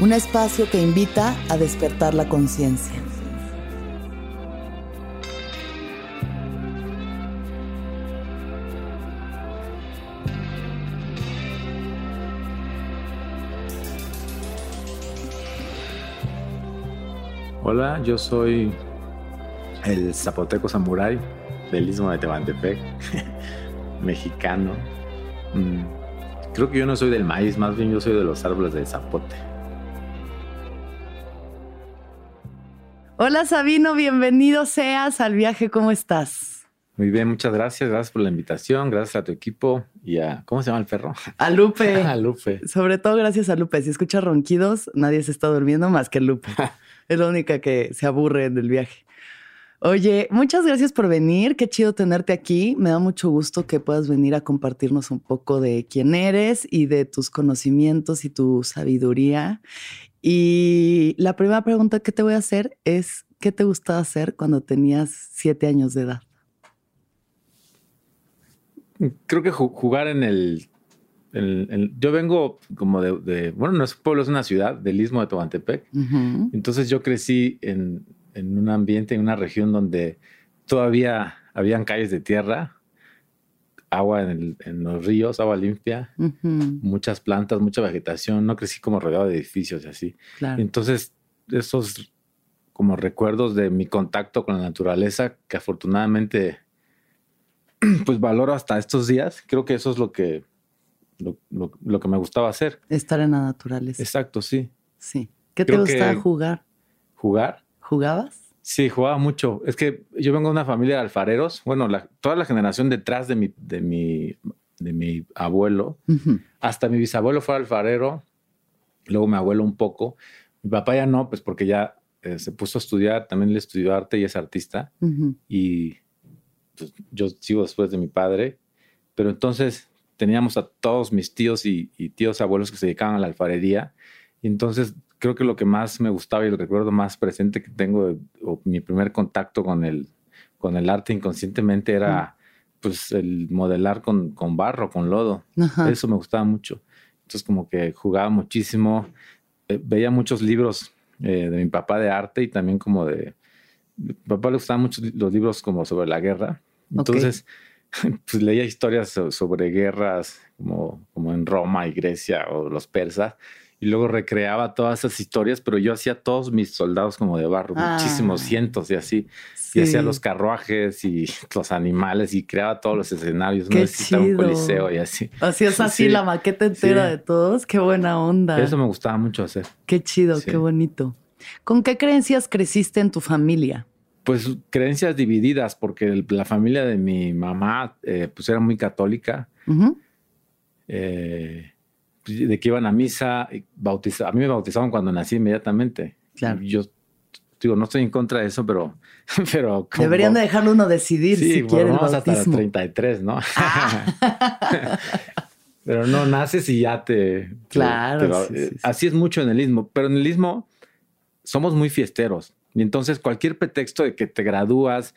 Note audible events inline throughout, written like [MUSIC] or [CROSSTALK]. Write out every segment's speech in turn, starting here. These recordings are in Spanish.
un espacio que invita a despertar la conciencia. Hola, yo soy el zapoteco samurai del istmo de Tehuantepec, [LAUGHS] mexicano. Mm, creo que yo no soy del maíz, más bien yo soy de los árboles de zapote. Hola Sabino, bienvenido seas al viaje, ¿cómo estás? Muy bien, muchas gracias, gracias por la invitación, gracias a tu equipo y a, ¿cómo se llama el perro? A Lupe. [LAUGHS] a Lupe. Sobre todo gracias a Lupe. Si escuchas ronquidos, nadie se está durmiendo más que Lupe. [LAUGHS] es la única que se aburre del viaje. Oye, muchas gracias por venir. Qué chido tenerte aquí. Me da mucho gusto que puedas venir a compartirnos un poco de quién eres y de tus conocimientos y tu sabiduría. Y la primera pregunta que te voy a hacer es, ¿qué te gustaba hacer cuando tenías siete años de edad? Creo que jugar en el, Yo vengo como de, Bueno, no es un pueblo, es una ciudad del istmo de Tobantepec. Entonces yo crecí en, en un ambiente, en una región donde todavía habían calles de tierra agua en, los ríos, agua limpia, muchas plantas, mucha vegetación. No crecí como rodeado de edificios y así. Entonces, esos como recuerdos de mi contacto con la naturaleza, que afortunadamente [CLEARS THROAT] pues valoro hasta estos días, creo que eso es lo que, lo, que me gustaba hacer. Estar en la naturaleza. Exacto, sí. Sí. ¿Qué te gustaba jugar? ¿Jugar? ¿Jugabas? Sí, jugaba mucho. Es que yo vengo de una familia de alfareros. Bueno, toda la generación detrás de mi, de mi, de mi abuelo, hasta mi bisabuelo fue alfarero, luego mi abuelo un poco. Mi papá ya no, pues porque ya eh, se puso a estudiar, también le estudió arte y es artista. Y pues, yo sigo después de mi padre. Pero entonces teníamos a todos mis tíos y, y tíos abuelos que se dedicaban a la alfarería. Y entonces creo que lo que más me gustaba y el recuerdo más presente que tengo, o mi primer contacto con el, con el arte inconscientemente era pues el modelar con, con barro, con lodo. Eso me gustaba mucho. Entonces como que jugaba muchísimo, eh, veía muchos libros eh, de mi papá de arte y también como de... Mi papá le gustaban mucho los libros como sobre la guerra. Entonces, [LAUGHS] pues leía historias sobre guerras como, como en Roma y Grecia o los persas y luego recreaba todas esas historias, pero yo hacía todos mis soldados como de barro, muchísimos, ah. cientos y así. Y hacía los carruajes y [LAUGHS] los animales y creaba todos los escenarios. Qué no un coliseo y así. Hacías así la maqueta entera de todos. Qué buena onda. Eso me gustaba mucho hacer. Qué chido, qué bonito. ¿Con qué creencias creciste en tu familia? Pues creencias divididas, porque la familia de mi mamá eh, pues era muy católica. eh, de que iban a misa, bautiza, a mí me bautizaban cuando nací inmediatamente. Claro. Yo digo, no estoy en contra de eso, pero... [LAUGHS] pero Deberían de dejarlo uno decidir si quiere el hasta los 33, ¿no? Ah. [LAUGHS] pero no, naces y ya te... claro. así es mucho en el istmo, pero en el istmo somos muy fiesteros. Y entonces cualquier pretexto de que te gradúas,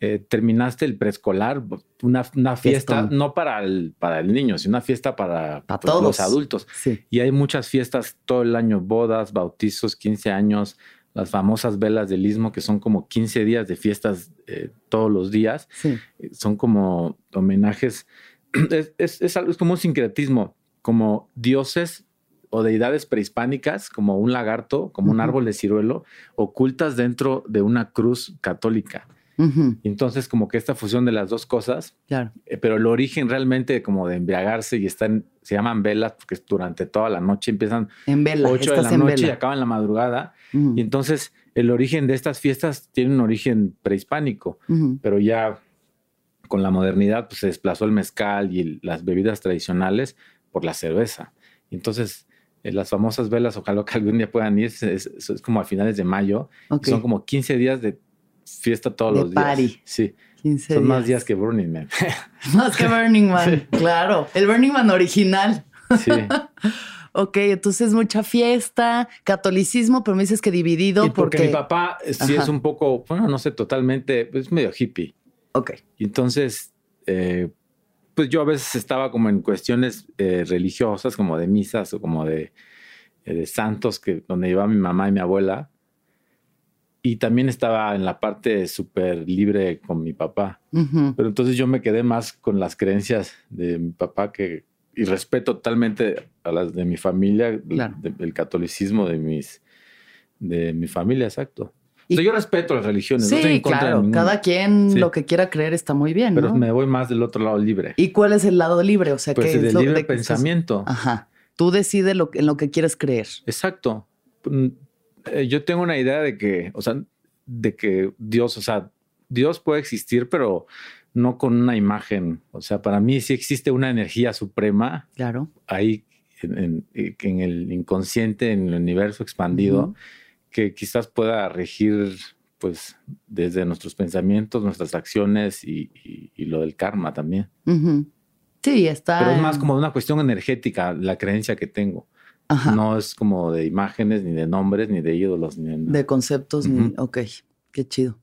eh, terminaste el preescolar, una, una fiesta, Fiestón. no para el, para el niño, sino una fiesta para, Pa' pues, todos. los adultos. Sí. Y hay muchas fiestas todo el año, bodas, bautizos, 15 años, las famosas velas del istmo, que son como 15 días de fiestas eh, todos los días. Sí. Eh, Son como homenajes, [CLEARS THROAT] es, es- es algo- es como un sincretismo, como dioses o deidades prehispánicas, como un lagarto, como un árbol de ciruelo, ocultas dentro de una cruz católica. Ujú, Y entonces como que esta fusión de las dos cosas Claro. eh, pero el origen realmente como de embriagarse y están, se llaman velas porque durante toda la noche empiezan En vela. 8 de la noche y vela. acaban la madrugada. Ujú, Y entonces el origen de estas fiestas tiene un origen prehispánico, ujú. pero ya con la modernidad pues se desplazó el mezcal y el- las bebidas tradicionales por la cerveza. Y entonces eh, las famosas velas, ojalá que algún día puedan ir, es, es- es como a finales de mayo, Ok. son como 15 días de fiesta todos De los días. party. Sí, 15 son más días que Burning Man. [LAUGHS] Más que Burning Man. Claro. El Burning Man original. sí. [LAUGHS] Ok, entonces mucha fiesta, catolicismo, pero me dices que dividido Y porque, porque. mi papá sí Ajá. es un poco, bueno, no sé, totalmente, es medio hippie. Ok. Y entonces, eh, pues yo a veces estaba como en cuestiones eh, religiosas, como de misas o como de, eh, de santos, que, donde iba mi mamá y mi abuela. Y también estaba en la parte súper libre con mi papá. Ujú, Pero entonces yo me quedé más con las creencias de mi papá que, y respeto totalmente a las de mi familia, Claro. de- el catolicismo de mis de mi familia, exacto. Y- O sea, yo respeto las religiones, no estoy Sí, en contra de claro. ninguna, Cada quien Sí. lo que quiera creer está muy bien, pero ¿no? me voy más del otro lado libre. ¿Y cuál es el lado libre? O sea, pues ¿qué es lo libre de que estás- pensamiento. Ajá. Tú decides lo, que- en lo que quieres creer. Exacto. Eh, Yo tengo una idea de que, o sea, de que Dios, o sea, Dios puede existir, pero no con una imagen. O sea, para mí sí existe una energía suprema Claro. ahí en, en- en el inconsciente, en el universo expandido, que quizás pueda regir, pues, desde nuestros pensamientos, nuestras acciones y, y- y lo del karma también. Sí, está. Pero es más como una cuestión energética, la creencia que tengo. Ajá. No es como de imágenes, ni de nombres, ni de ídolos, ni de nada. De conceptos. ni-. Ok, qué chido.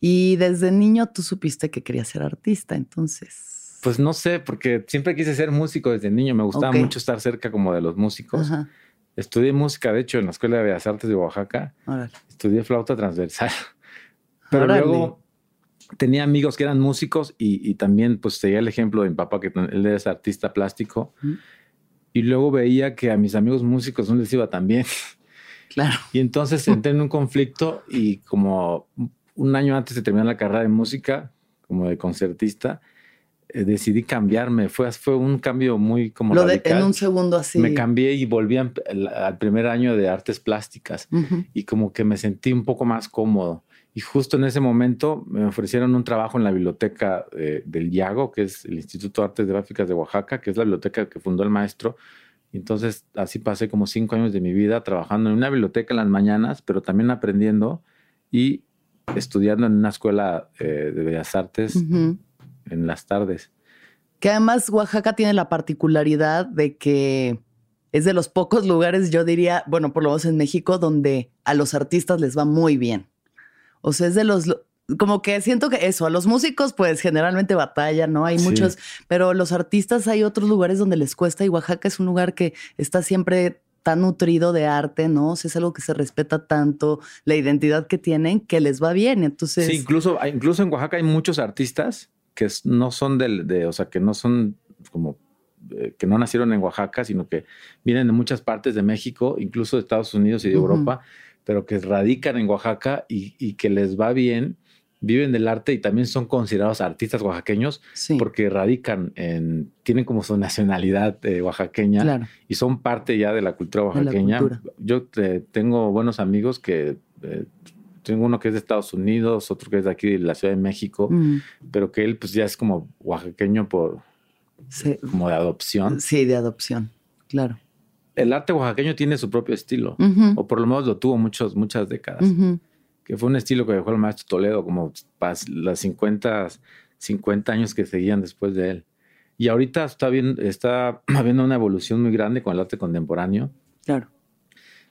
Y desde niño tú supiste que querías ser artista, entonces. Pues no sé, porque siempre quise ser músico desde niño. Me gustaba mucho estar cerca como de los músicos. Ajá. Estudié música, de hecho, en la Escuela de Bellas Artes de Oaxaca. Órale. Estudié flauta transversal. [LAUGHS] Pero Órale. luego tenía amigos que eran músicos y, y también pues seguía el ejemplo de mi papá, que él es artista plástico. Y luego veía que a mis amigos músicos no les iba tan bien. Claro. Y entonces entré en un conflicto y como un año antes de terminar la carrera de música, como de concertista, eh, decidí cambiarme. Fue, fue un cambio muy como Lo de, radical. en un segundo así. Me cambié y volví al, primer año de artes plásticas Ujú. y como que me sentí un poco más cómodo. Y justo en ese momento me ofrecieron un trabajo en la biblioteca eh, del IAGO, que es el Instituto de Artes Gráficas de Oaxaca, que es la biblioteca que fundó el maestro. Entonces así pasé como cinco años de mi vida trabajando en una biblioteca en las mañanas, pero también aprendiendo y estudiando en una escuela eh, de bellas artes en las tardes. Que además Oaxaca tiene la particularidad de que es de los pocos lugares, yo diría, bueno, por lo menos en México, donde a los artistas les va muy bien. O sea, es de los, lo- como que siento que eso, a los músicos pues generalmente batalla, ¿no? Hay Sí. muchos, pero los artistas hay otros lugares donde les cuesta y Oaxaca es un lugar que está siempre tan nutrido de arte, ¿no? O sea, es algo que se respeta tanto, la identidad que tienen, que les va bien. Entonces, Sí, incluso, incluso en Oaxaca hay muchos artistas que no son del, de, o sea, que no son como, eh, que no nacieron en Oaxaca, sino que vienen de muchas partes de México, incluso de Estados Unidos y de. Europa, pero que radican en Oaxaca y, y que les va bien, viven del arte y también son considerados artistas oaxaqueños sí, porque radican en, tienen como su nacionalidad eh, oaxaqueña claro. y son parte ya de la cultura la oaxaqueña. cultura. Yo eh, tengo buenos amigos que eh, tengo uno que es de Estados Unidos, otro que es de aquí de la Ciudad de México, Mm, pero que él pues ya es como oaxaqueño por sí, como de adopción. sí, de adopción, claro. El arte oaxaqueño tiene su propio estilo, o por lo menos lo tuvo muchos, muchas décadas, que fue un estilo que dejó el maestro Toledo como pas- las 50, 50 años que seguían después de él. Y ahorita está, bien, está [CLEARS THROAT] habiendo una evolución muy grande con el arte contemporáneo. Claro,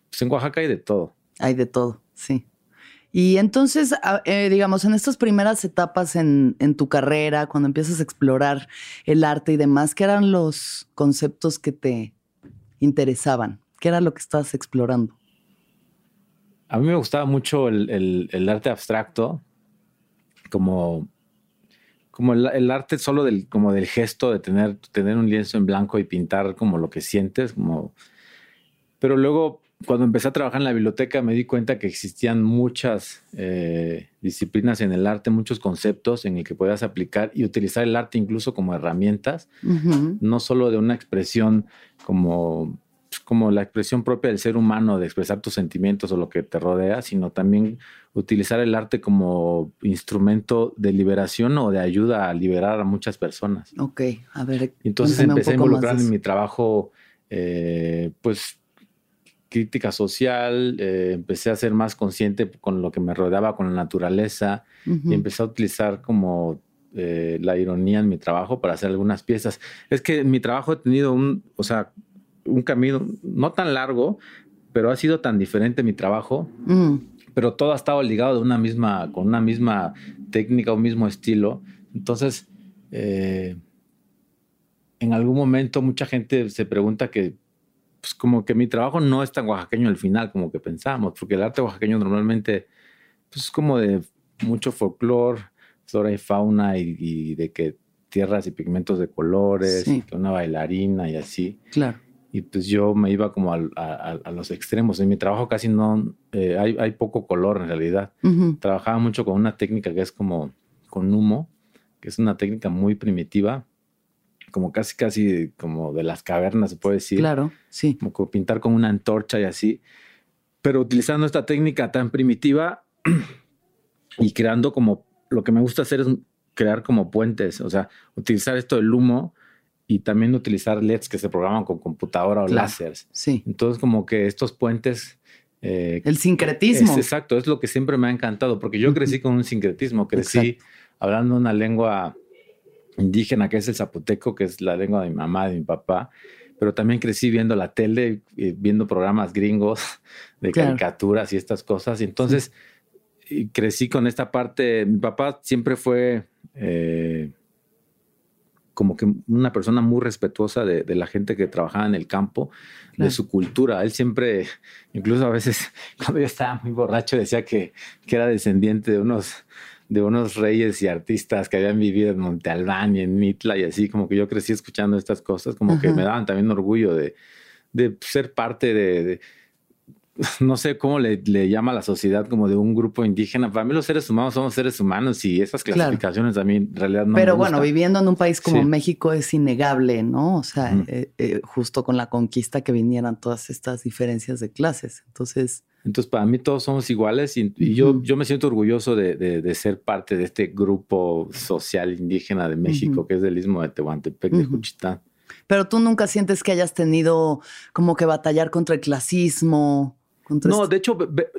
Pues en Oaxaca hay de todo. hay de todo, sí. Y entonces, eh, digamos, en estas primeras etapas en, en, tu carrera, cuando empiezas a explorar el arte y demás, ¿qué eran los conceptos que te interesaban? ¿Qué era lo que estabas explorando? A mí me gustaba mucho el, el, arte abstracto, como, como el, arte solo del, como del gesto de tener, tener un lienzo en blanco y pintar como lo que sientes, como... Pero luego cuando empecé a trabajar en la biblioteca me di cuenta que existían muchas eh, disciplinas en el arte, muchos conceptos en el que podías aplicar y utilizar el arte incluso como herramientas, no solo de una expresión como, pues, como la expresión propia del ser humano de expresar tus sentimientos o lo que te rodea, sino también utilizar el arte como instrumento de liberación o de ayuda a liberar a muchas personas. Ok, a ver. Entonces empecé a involucrar en mi trabajo, eh, pues crítica social, eh, empecé a ser más consciente con lo que me rodeaba, con la naturaleza, y empecé a utilizar como eh, la ironía en mi trabajo para hacer algunas piezas. Es que en mi trabajo he tenido un, o sea, un camino no tan largo, pero ha sido tan diferente mi trabajo, mm. pero todo ha estado ligado de una misma, con una misma técnica, un mismo estilo. Entonces, eh, en algún momento mucha gente se pregunta que pues como que mi trabajo no es tan oaxaqueño al final como que pensamos, porque el arte oaxaqueño normalmente pues, es como de mucho folclore, flora y fauna y, de que tierras y pigmentos de colores, y que una bailarina y así. Claro. Y pues yo me iba como a, los extremos. En mi trabajo casi no, eh, hay, hay, poco color en realidad. Trabajaba mucho con una técnica que es como con humo, que es una técnica muy primitiva, como casi, casi como de las cavernas, se puede decir. Claro, sí. Como pintar con una antorcha y así. Pero utilizando esta técnica tan primitiva [CLEARS THROAT] y creando como, lo que me gusta hacer es crear como puentes, o sea, utilizar esto del humo y también utilizar LEDs que se programan con computadora o láseres. Sí. Entonces, como que estos puentes... Eh, el sincretismo. Es, exacto, es lo que siempre me ha encantado, porque yo crecí con un sincretismo, crecí hablando una lengua indígena, que es el zapoteco, que es la lengua de mi mamá, de mi papá, pero también crecí viendo la tele, viendo programas gringos [LAUGHS] de caricaturas y estas cosas. Y entonces crecí con esta parte. Mi papá siempre fue eh, como que una persona muy respetuosa de, la gente que trabajaba en el campo, de su cultura. Él siempre, incluso a veces, [LAUGHS] cuando yo estaba muy borracho, decía que, que era descendiente de unos de unos reyes y artistas que habían vivido en Monte Albán y en Mitla y así, como que yo crecí escuchando estas cosas, como que me daban también orgullo de, de ser parte de, no sé cómo le, le, llama a la sociedad como de un grupo indígena. Para mí los seres humanos somos seres humanos y esas clasificaciones a mí en realidad no Pero bueno, viviendo en un país como México es innegable, ¿no? O sea, eh, eh, justo con la conquista que vinieran todas estas diferencias de clases. Entonces... Entonces, para mí todos somos iguales y, yo, yo me siento orgulloso de, de, ser parte de este grupo social indígena de México, que es del Istmo de Tehuantepec, de Juchitán. Pero tú nunca sientes que hayas tenido como que batallar contra el clasismo. no, este de hecho,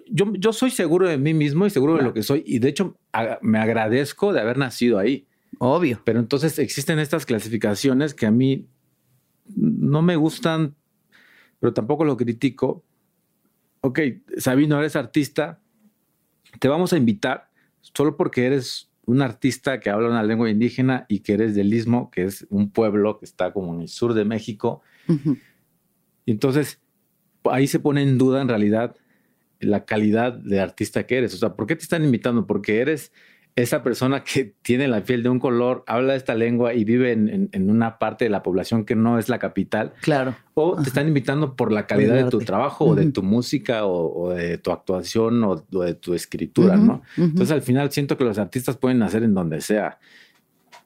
yo, yo soy seguro de mí mismo y seguro de lo que soy. Y de hecho, me agradezco de haber nacido ahí. Obvio. Pero entonces existen estas clasificaciones que a mí no me gustan, pero tampoco lo critico ok, Sabino, eres artista, te vamos a invitar solo porque eres un artista que habla una lengua indígena y que eres del Istmo, que es un pueblo que está como en el sur de México. Y entonces ahí se pone en duda en realidad la calidad de artista que eres. O sea, ¿por qué te están invitando? Porque eres esa persona que tiene la piel de un color, habla esta lengua y vive en, una parte de la población que no es la capital. Claro. O te están invitando por la calidad de tu trabajo o de tu música o, de tu actuación o, de tu escritura, ¿no? Entonces al final siento que los artistas pueden nacer en donde sea.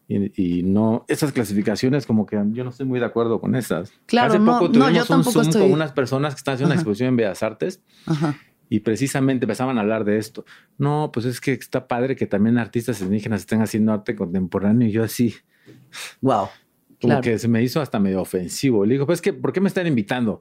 Y, no, esas clasificaciones como que yo no estoy muy de acuerdo con esas. Claro, Hace poco no, yo un Zoom con unas personas que están haciendo una exposición en Bellas Artes. Ajá y precisamente empezaban a hablar de esto. No, pues es que está padre que también artistas indígenas estén haciendo arte contemporáneo y yo así. Wow. Como que se me hizo hasta medio ofensivo. Le digo, pues que, ¿por qué me están invitando?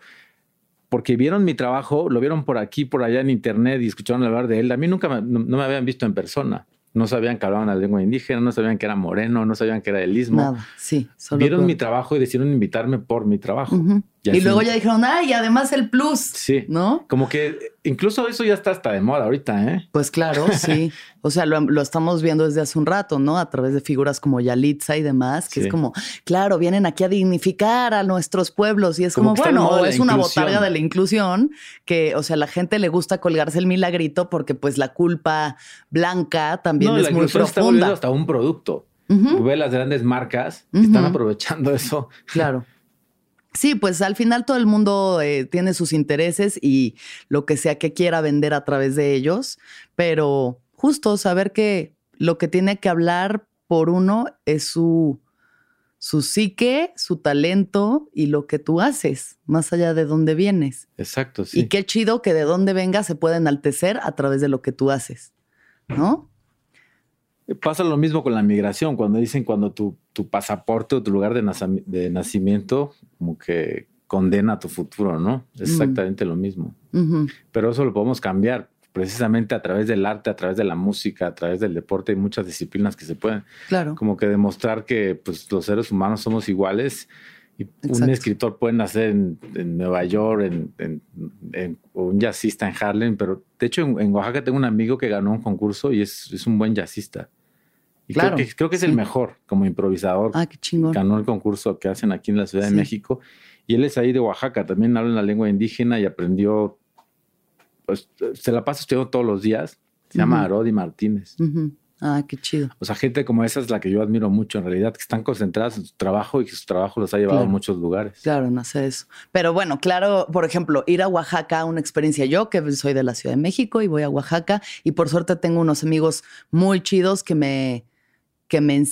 Porque vieron mi trabajo, lo vieron por aquí, por allá en internet y escucharon hablar de él. A mí nunca me, no, me habían visto en persona. No sabían que hablaban la lengua indígena, no sabían que era moreno, no sabían que era del istmo. Nada, sí. Vieron mi trabajo y decidieron invitarme por mi trabajo. Y, luego ya dijeron, ay, y además el plus. Sí. ¿No? Como que incluso eso ya está hasta de moda ahorita, ¿eh? Pues claro, [LAUGHS] sí. O sea, lo, estamos viendo desde hace un rato, ¿no? A través de figuras como Yalitza y demás, que es como, claro, vienen aquí a dignificar a nuestros pueblos y es como, bueno, es una botarga de la inclusión que, o sea, a la gente le gusta colgarse el milagrito porque pues la culpa blanca también es muy profunda. Está hasta un producto. Ve las grandes marcas están aprovechando eso. Claro. [LAUGHS] Sí, pues al final todo el mundo eh, tiene sus intereses y lo que sea que quiera vender a través de ellos, pero justo saber que lo que tiene que hablar por uno es su, su psique, su talento y lo que tú haces, más allá de dónde vienes. Exacto, sí. Y qué chido que de dónde vengas se puede enaltecer a través de lo que tú haces, ¿no? Pasa lo mismo con la migración, cuando dicen cuando tu, tu pasaporte o tu lugar de, nacimiento como que condena tu futuro, ¿no? Es exactamente lo mismo. Pero eso lo podemos cambiar precisamente a través del arte, a través de la música, a través del deporte, hay muchas disciplinas que se pueden claro. como que demostrar que pues, los seres humanos somos iguales y un escritor puede nacer en, Nueva York, en, o un jazzista en Harlem, pero de hecho en, Oaxaca tengo un amigo que ganó un concurso y es, es un buen jazzista. Y claro, creo que, creo que es el mejor como improvisador. Ah, qué chingón. Ganó el concurso que hacen aquí en la Ciudad de México. Y él es ahí de Oaxaca, también habla en la lengua indígena y aprendió, pues se la pasa estudiando todos los días. Se llama Arodi Martínez. Ah, qué chido. O sea, gente como esa es la que yo admiro mucho en realidad, que están concentradas en su trabajo y que su trabajo los ha llevado a muchos lugares. Claro, no sé eso. Pero bueno, claro, por ejemplo, ir a Oaxaca, una experiencia yo que soy de la Ciudad de México y voy a Oaxaca y por suerte tengo unos amigos muy chidos que me que me,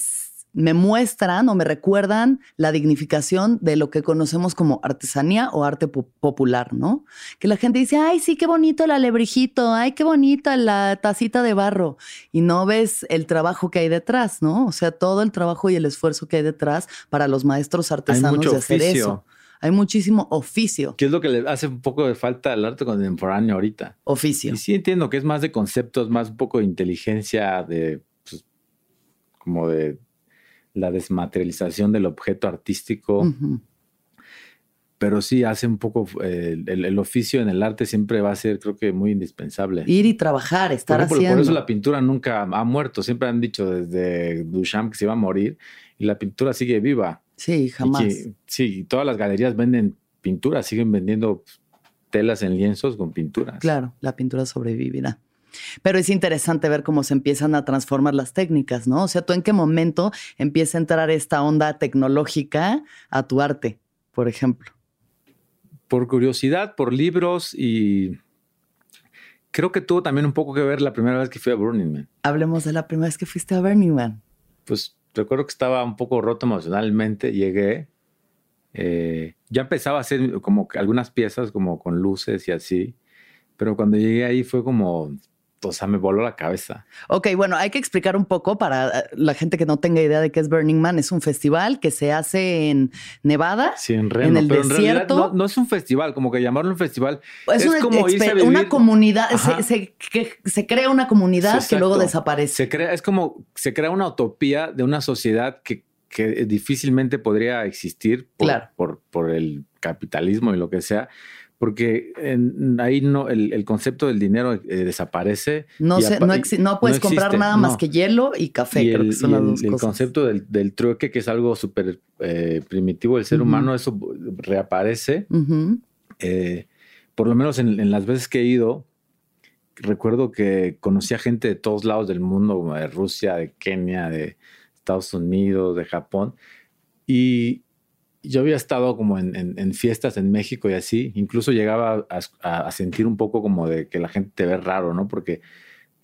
me muestran o me recuerdan la dignificación de lo que conocemos como artesanía o arte popular, ¿no? Que la gente dice, ay, sí, qué bonito el alebrijito, ay, qué bonita la tacita de barro. Y no ves el trabajo que hay detrás, ¿no? O sea, todo el trabajo y el esfuerzo que hay detrás para los maestros artesanos de hacer eso. Hay muchísimo oficio. ¿Qué es lo que le hace un poco de falta al arte contemporáneo ahorita? Oficio. Y sí entiendo que es más de conceptos, más un poco de inteligencia, de como de la desmaterialización del objeto artístico. Pero sí hace un poco, eh, el, oficio en el arte siempre va a ser, creo que, muy indispensable. Ir y trabajar, estar haciendo. Por eso la pintura nunca ha muerto. Siempre han dicho desde Duchamp que se iba a morir y la pintura sigue viva. Sí, jamás. sí, y todas las galerías venden pinturas, siguen vendiendo telas en lienzos con pinturas. Claro, la pintura sobrevivirá. Pero es interesante ver cómo se empiezan a transformar las técnicas, ¿no? O sea, ¿tú en qué momento empieza a entrar esta onda tecnológica a tu arte, por ejemplo? Por curiosidad, por libros y creo que tuvo también un poco que ver la primera vez que fui a Burning Man. Hablemos de la primera vez que fuiste a Burning Man. Pues recuerdo que estaba un poco roto emocionalmente, llegué, eh, ya empezaba a hacer como algunas piezas como con luces y así, pero cuando llegué ahí fue como o sea, me voló la cabeza. Ok, bueno, hay que explicar un poco para eh, la gente que no tenga idea de qué es Burning Man. Es un festival que se hace en Nevada, sí, en, Reno, en el desierto. no, es un festival, como que llamarlo un festival. Es, una, como una comunidad, se, se, crea una comunidad que luego desaparece. Se crea, es como se crea una utopía de una sociedad que, que difícilmente podría existir por, por el capitalismo y lo que sea porque ahí no el, concepto del dinero eh, desaparece. No, no, puedes comprar nada más que hielo y café, creo que son las dos el concepto del, trueque, que es algo súper eh, primitivo del ser humano, eso reaparece. Eh, por lo menos en, las veces que he ido, recuerdo que conocía gente de todos lados del mundo, de Rusia, de Kenia, de Estados Unidos, de Japón, y yo había estado como en, fiestas en México y así, incluso llegaba a, sentir un poco como de que la gente te ve raro, ¿no? Porque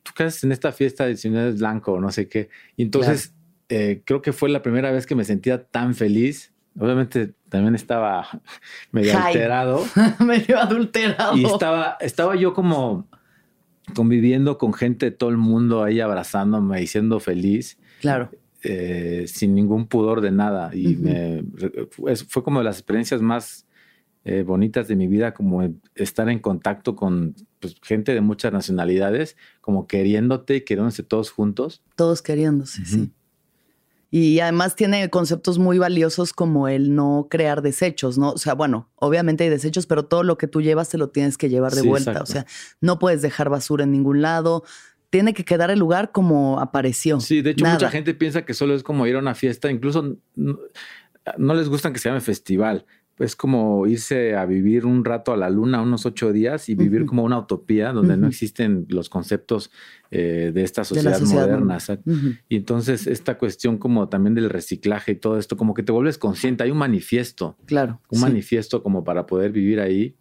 tú qué en esta fiesta de si no eres blanco o no sé qué. Y entonces eh, creo que fue la primera vez que me sentía tan feliz. Obviamente también estaba [LAUGHS] medio alterado. [LAUGHS] medio adulterado. Y estaba, estaba yo como conviviendo con gente de todo el mundo ahí abrazándome y siendo feliz. Claro. Eh, sin ningún pudor de nada. Y me, fue como de las experiencias más eh, bonitas de mi vida, como estar en contacto con pues, gente de muchas nacionalidades, como queriéndote y queriéndose todos juntos. Todos queriéndose, sí. Y además tiene conceptos muy valiosos como el no crear desechos, ¿no? O sea, bueno, obviamente hay desechos, pero todo lo que tú llevas te lo tienes que llevar de Sí, vuelta. exacto. O sea, no puedes dejar basura en ningún lado. Tiene que quedar el lugar como apareció. Sí, de hecho Nada. mucha gente piensa que solo es como ir a una fiesta, incluso no, no les gusta que se llame festival. Es como irse a vivir un rato a la luna, unos ocho días, y vivir como una utopía donde no existen los conceptos eh, de esta De sociedad, moderna. Y entonces esta cuestión como también del reciclaje y todo esto, como que te vuelves consciente, hay un manifiesto, Claro. un sí. manifiesto como para poder vivir ahí.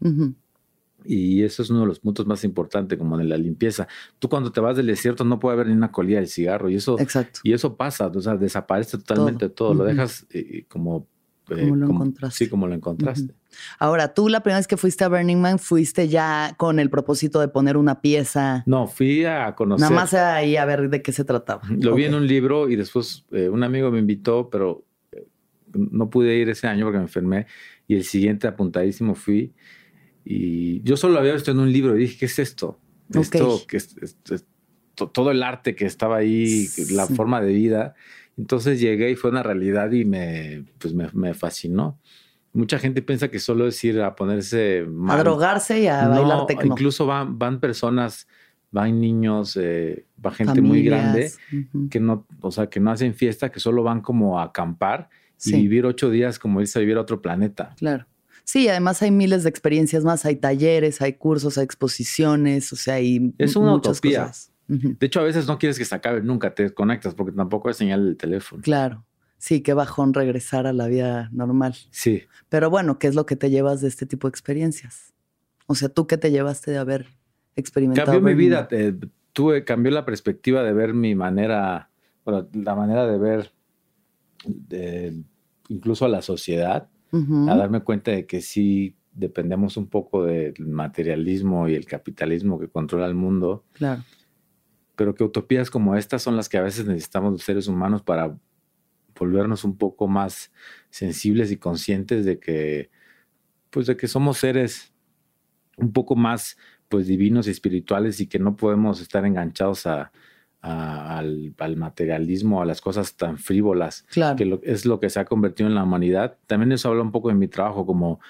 Y eso es uno de los puntos más importantes, como de la limpieza. Tú cuando te vas del desierto no puede haber ni una colilla de cigarro y eso, Exacto. y eso pasa, o sea, desaparece totalmente todo, lo Ujú. dejas eh, como... eh, Como lo encontraste. Sí, como lo encontraste. Ahora, tú la primera vez que fuiste a Burning Man, fuiste ya con el propósito de poner una pieza. No, fui a conocer. Nada más ahí a ver de qué se trataba. Lo vi en un libro y después eh, un amigo me invitó, pero eh, no pude ir ese año porque me enfermé. Y el siguiente apuntadísimo fui. Y yo solo lo había visto en un libro y dije, ¿qué es esto? Que es, es- es to- todo el arte que estaba ahí, la forma de vida. Entonces llegué y fue una realidad y me, pues me, me fascinó. Mucha gente piensa que solo es ir a ponerse A drogarse y a No, bailar tecno. Incluso van, van personas, van niños, eh, va gente muy grande que no, o sea, que no hacen fiesta, que solo van como a acampar y vivir ocho días como irse a vivir a otro planeta. Claro. Sí, además hay miles de experiencias más. Hay talleres, hay cursos, hay exposiciones, o sea, hay Es una muchas utopía. cosas. De hecho, a veces no quieres que se acabe nunca, te desconectas porque tampoco hay señal del teléfono. Claro. Sí, qué bajón regresar a la vida normal. Sí, Pero bueno, ¿qué es lo que te llevas de este tipo de experiencias? O sea, ¿tú qué te llevaste de haber experimentado? cambió mi vida. Eh, tuve, cambió la perspectiva de ver mi manera, bueno, la manera de ver de- incluso a la sociedad, A darme cuenta de que sí dependemos un poco del materialismo y el capitalismo que controla el mundo. Claro. pero que utopías como estas son las que a veces necesitamos los seres humanos para volvernos un poco más sensibles y conscientes de que, pues de que somos seres un poco más, pues divinos y espirituales y que no podemos estar enganchados a, a- al, al materialismo, a las cosas tan frívolas Claro. que lo- es lo que se ha convertido en la humanidad. También eso habla un poco de mi trabajo, como,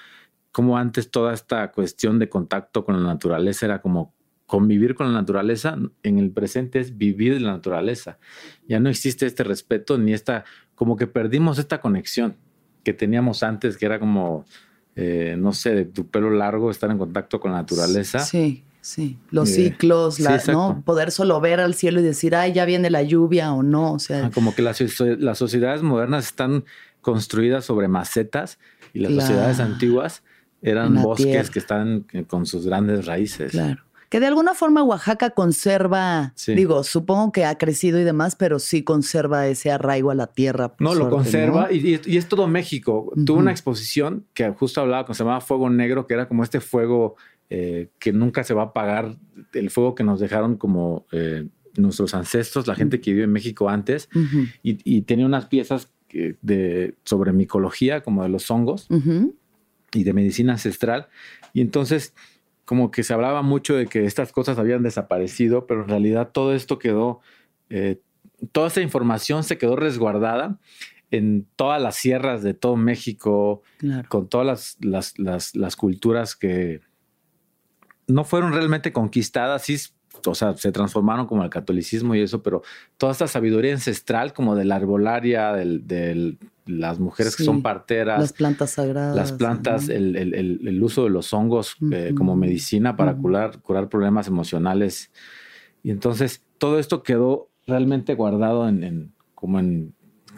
como antes toda esta cuestión de contacto con la naturaleza era como convivir con la naturaleza, en el presente es vivir la naturaleza. Ya no existe este respeto ni esta, como que perdimos esta conexión que teníamos antes, que era como, eh, no sé, de tu pelo largo, estar en contacto con la naturaleza. Sí, sí. Los ciclos, la-. ¿no? Poder solo ver al cielo y decir, ay, ya viene la lluvia o no. O sea, Ah, Como que las, las sociedades modernas están construidas sobre macetas y las sociedades antiguas eran bosques tierra. que están eh, con sus grandes raíces. claro. Que de alguna forma Oaxaca conserva, Sí. digo, supongo que ha crecido y demás, pero sí conserva ese arraigo a la tierra. No, lo conserva ¿no? y, es todo México. Tuve Ujú. una exposición que justo hablaba, que se llamaba Fuego Negro, que era como este fuego eh, que nunca se va a apagar, el fuego que nos dejaron como eh, nuestros ancestros, la gente que vivió en México antes, Ujú, y, y tenía unas piezas que- de, sobre micología, como de los hongos. ujú. y de medicina ancestral. Y entonces, como que se hablaba mucho de que estas cosas habían desaparecido, pero en realidad todo esto quedó, eh, toda esta información se quedó resguardada en todas las sierras de todo México, Claro. con todas las, las, las, las culturas que no fueron realmente conquistadas, sí, o sea, se transformaron como el catolicismo y eso, pero toda esta sabiduría ancestral, como de la arbolaria, del- de las mujeres que son parteras, Las plantas sagradas. las plantas, ¿no? el, el- el- el uso de los hongos eh, como medicina para curar problemas emocionales. Y entonces todo esto quedó realmente guardado en, en- como en,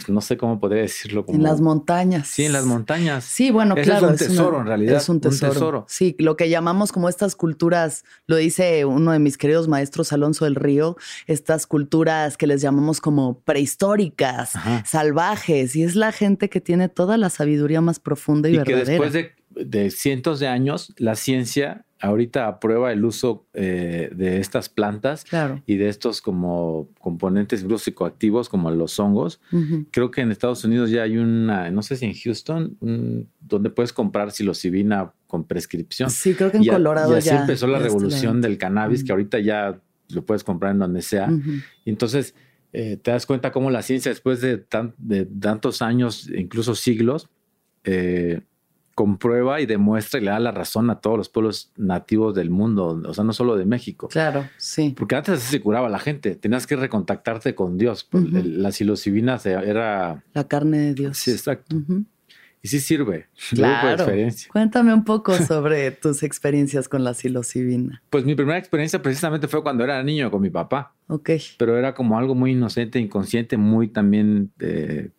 no sé cómo podría decirlo. Como, En las montañas. Sí, en las montañas. Sí, bueno, Ese es claro. un una- tesoro, en realidad, Es un un tesoro. tesoro. Sí, lo que llamamos como estas culturas, lo dice uno de mis queridos maestros, Alonso del Río, estas culturas que les llamamos como prehistóricas, Ajá. salvajes, y es la gente que tiene toda la sabiduría más profunda y, Y que verdadera. después de, de cientos de años, la ciencia ahorita aprueba el uso eh, de estas plantas Claro. y de estos como componentes psicoactivos como los hongos. Creo que en Estados Unidos ya hay una, no sé si en Houston, un- donde puedes comprar psilocibina con prescripción. Sí, creo que en y, a- Colorado y así ya. empezó la ya está revolución del cannabis, que ahorita ya lo puedes comprar en donde sea. Y entonces, eh, te das cuenta cómo la ciencia después de, tantos años, incluso siglos, eh, comprueba y demuestra y le da la razón a todos los pueblos nativos del mundo, o sea, no solo de México. Claro, sí. Porque antes así se curaba la gente, tenías que recontactarte con Dios. La psilocibina era... La carne de Dios. Sí, exacto. Y sí sirve. Claro. Cuéntame un poco [LAUGHS] sobre tus experiencias con la psilocibina. Pues mi primera experiencia precisamente fue cuando era niño con mi papá. Ok. Pero era como algo muy inocente, inconsciente, muy también eh,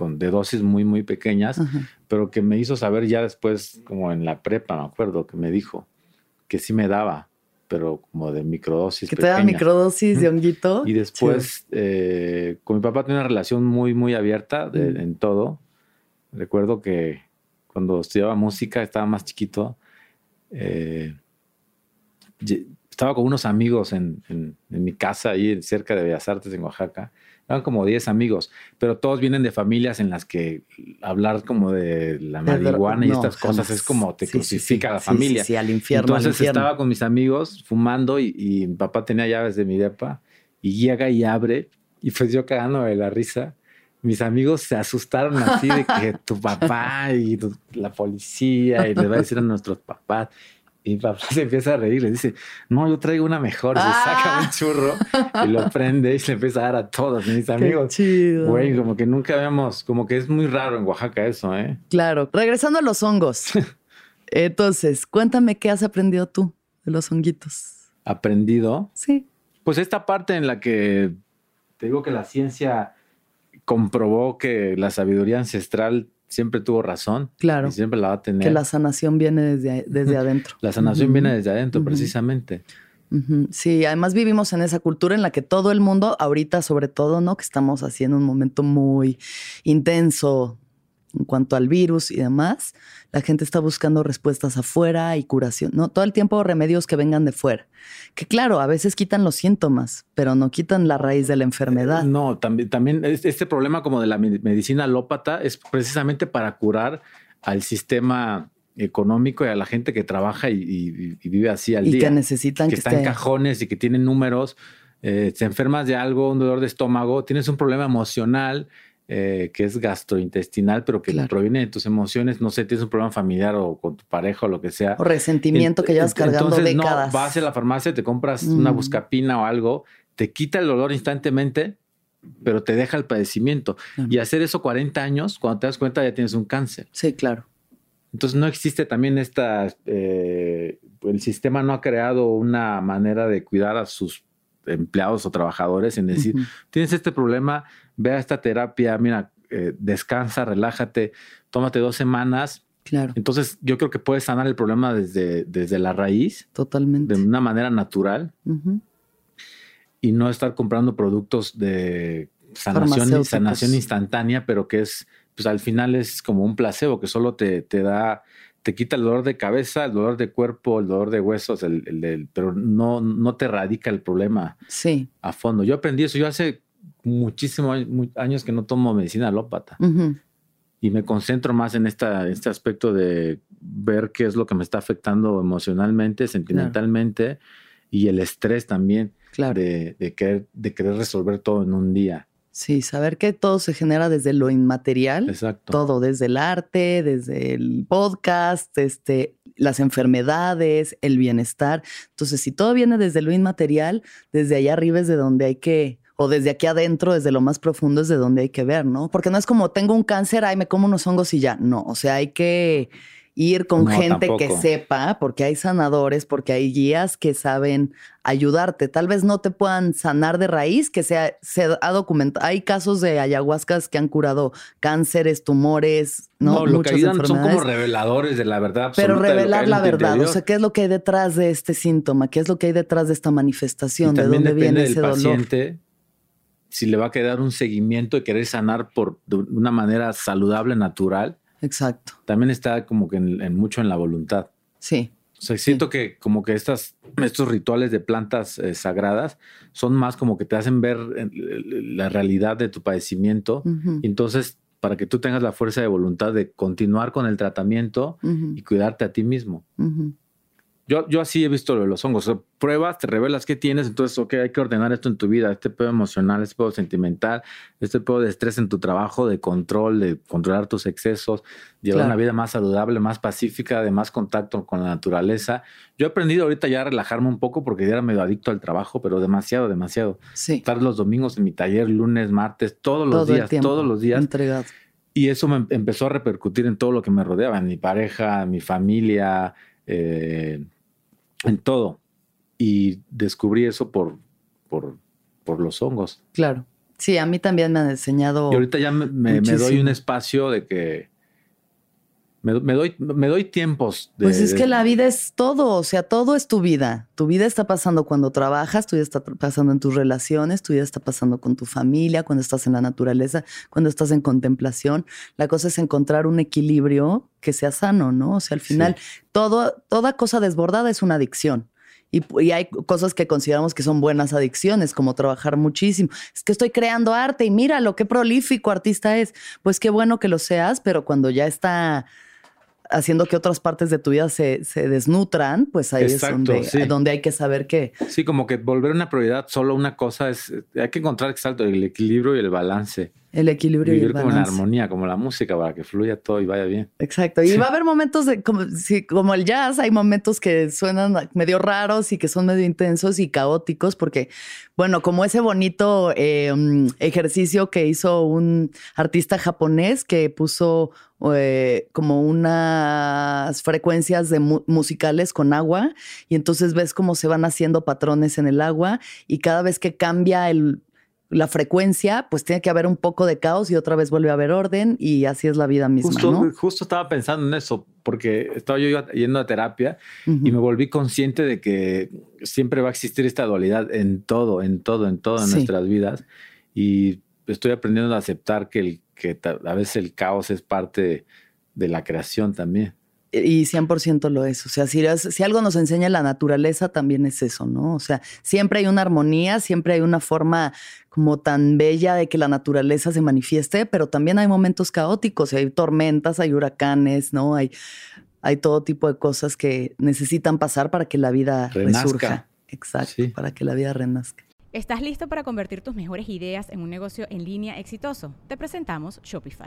con, de dosis muy, muy pequeñas, pero que me hizo saber ya después, como en la prepa, me acuerdo, que me dijo que sí me daba, pero como de microdosis. Que te da microdosis de honguito. Y después, eh, con mi papá tenía una relación muy, muy abierta en todo. Recuerdo que cuando estudiaba música, estaba más chiquito, eh, estaba con unos amigos en, en, mi casa, ahí cerca de Bellas Artes, en Oaxaca, eran como 10 amigos, pero todos vienen de familias en las que hablar como de la marihuana y estas cosas es como te crucifica la familia. Sí, al infierno. Entonces estaba con mis amigos fumando y, mi papá tenía llaves de mi depa y llega y abre y pues yo cagándome de la risa. Mis amigos se asustaron así de que [LAUGHS] tu papá y la policía y le va a decir a nuestros papás. Y papá [LAUGHS] se empieza a reír, le dice, no, yo traigo una mejor. Se saca un ah. churro y lo [LAUGHS] prende y se empieza a dar a todos mis amigos. Qué chido. Güey, como que nunca habíamos, como que es muy raro en Oaxaca eso, ¿eh? Claro. Regresando a los hongos. [LAUGHS] Entonces, cuéntame qué has aprendido tú de los honguitos. ¿Aprendido? Sí. Pues esta parte en la que te digo que la ciencia comprobó que la sabiduría ancestral siempre tuvo razón. Claro. Y siempre la va a tener. Que la sanación viene desde, desde [LAUGHS] adentro. la sanación viene desde adentro, precisamente. Sí, además vivimos en esa cultura en la que todo el mundo, ahorita sobre todo, ¿no? Que estamos haciendo un momento muy intenso en cuanto al virus y demás, la gente está buscando respuestas afuera y curación, ¿no? Todo el tiempo remedios que vengan de fuera. Que claro, a veces quitan los síntomas, pero no quitan la raíz de la enfermedad. No, también, también este problema como de la medicina alópata es precisamente para curar al sistema económico y a la gente que trabaja y, vive así al día. Y que necesitan que, que están en cajones y que tienen números. Eh, te enfermas de algo, un dolor de estómago, tienes un problema emocional, eh, que es gastrointestinal, pero que proviene de tus emociones, no sé, tienes un problema familiar o con tu pareja o lo que sea. O resentimiento que llevas cargando Entonces, décadas. No, vas a la farmacia, te compras una mm. buscapina o algo, te quita el dolor instantáneamente, pero te deja el padecimiento. Y hacer eso 40 años, cuando te das cuenta ya tienes un cáncer. Sí, claro. Entonces no existe también esta, eh, el sistema no ha creado una manera de cuidar a sus empleados o trabajadores en decir, tienes este problema, ve a esta terapia, mira, eh, descansa, relájate, tómate dos semanas. Claro. Entonces, yo creo que puedes sanar el problema desde, desde la raíz. Totalmente. De una manera natural. Y no estar comprando productos de sanación, sanación instantánea, pero que es, pues al final es como un placebo que solo te, te da te quita el dolor de cabeza, el dolor de cuerpo, el dolor de huesos, el, pero no, no te radica el problema sí. a fondo. Yo aprendí eso. Yo hace muchísimos años que no tomo medicina alópata. Y me concentro más en esta, este aspecto de ver qué es lo que me está afectando emocionalmente, sentimentalmente y el estrés también claro. de, de, querer, de querer resolver todo en un día. Sí, saber que todo se genera desde lo inmaterial. Exacto. Todo, desde el arte, desde el podcast, este, las enfermedades, el bienestar. Entonces, si todo viene desde lo inmaterial, desde allá arriba es de donde hay que, o desde aquí adentro, desde lo más profundo es de donde hay que ver, ¿no? Porque no es como tengo un cáncer, ay, me como unos hongos y ya. No, o sea, hay que ir con gente que sepa, porque hay sanadores, porque hay guías que saben ayudarte. Tal vez no te puedan sanar de raíz, que sea, se ha documentado. Hay casos de ayahuascas que han curado cánceres, tumores, ¿no? no lo que ayudan son como reveladores de la verdad. Pero revelar la verdad, o sea, ¿qué es lo que hay detrás de este síntoma? ¿Qué es lo que hay detrás de esta manifestación? ¿De dónde viene ese paciente, Si le va a quedar un seguimiento y querer sanar por de una manera saludable, natural, Exacto. También está como que en, mucho en la voluntad. Sí. O sea, siento que como que estas, estos rituales de plantas eh, sagradas son más como que te hacen ver la realidad de tu padecimiento. y entonces, para que tú tengas la fuerza de voluntad de continuar con el tratamiento y cuidarte a ti mismo. Yo, yo así he visto lo de los hongos. pruebas, te revelas qué tienes, entonces, ok, hay que ordenar esto en tu vida, este pedo emocional, este pedo sentimental, este pedo de estrés en tu trabajo, de control, de controlar tus excesos, llevar una vida más saludable, más pacífica, de más contacto con la naturaleza. Yo he aprendido ahorita ya a relajarme un poco porque ya era medio adicto al trabajo, pero demasiado, demasiado. Sí. Estar los domingos en mi taller, lunes, martes, todos los días, todos los días. Entregado. Y eso me empezó a repercutir en todo lo que me rodeaba, en mi pareja, en mi familia, eh, en todo. Y descubrí eso por, por, por los hongos. Claro. Sí, a mí también me han enseñado. Y ahorita ya me, me, doy un espacio de que me, doy, me doy tiempos. De, pues es que la vida es todo, o sea, todo es tu vida. Tu vida está pasando cuando trabajas, tu vida está pasando en tus relaciones, tu vida está pasando con tu familia, cuando estás en la naturaleza, cuando estás en contemplación. La cosa es encontrar un equilibrio que sea sano, ¿no? O sea, al final, todo, toda cosa desbordada es una adicción. Y, hay cosas que consideramos que son buenas adicciones, como trabajar muchísimo. Es que estoy creando arte y mira lo que prolífico artista es. Pues qué bueno que lo seas, pero cuando ya está haciendo que otras partes de tu vida se, desnutran, pues ahí es donde, donde, hay que saber que... Sí, como que volver una prioridad solo una cosa es, hay que encontrar exacto el equilibrio y el balance. El equilibrio y el balance. como en armonía, como la música, para que fluya todo y vaya bien. Exacto. Y va a haber momentos de, como, como el jazz, hay momentos que suenan medio raros y que son medio intensos y caóticos, porque, bueno, como ese bonito eh, ejercicio que hizo un artista japonés que puso eh, como unas frecuencias de musicales con agua y entonces ves cómo se van haciendo patrones en el agua y cada vez que cambia el la frecuencia, pues tiene que haber un poco de caos y otra vez vuelve a haber orden y así es la vida misma. Justo, justo estaba pensando en eso, porque estaba yo yendo a terapia y me volví consciente de que siempre va a existir esta dualidad en todo, en todo, en todo en nuestras vidas. Y estoy aprendiendo a aceptar que, el, que a veces el caos es parte de la creación también. Y 100% lo es. O sea, si, si, algo nos enseña la naturaleza, también es eso, ¿no? O sea, siempre hay una armonía, siempre hay una forma como tan bella de que la naturaleza se manifieste, pero también hay momentos caóticos, hay tormentas, hay huracanes, ¿no? Hay, hay todo tipo de cosas que necesitan pasar para que la vida resurja. Exacto, para que la vida renazca. ¿Estás listo para convertir tus mejores ideas en un negocio en línea exitoso? Te presentamos Shopify.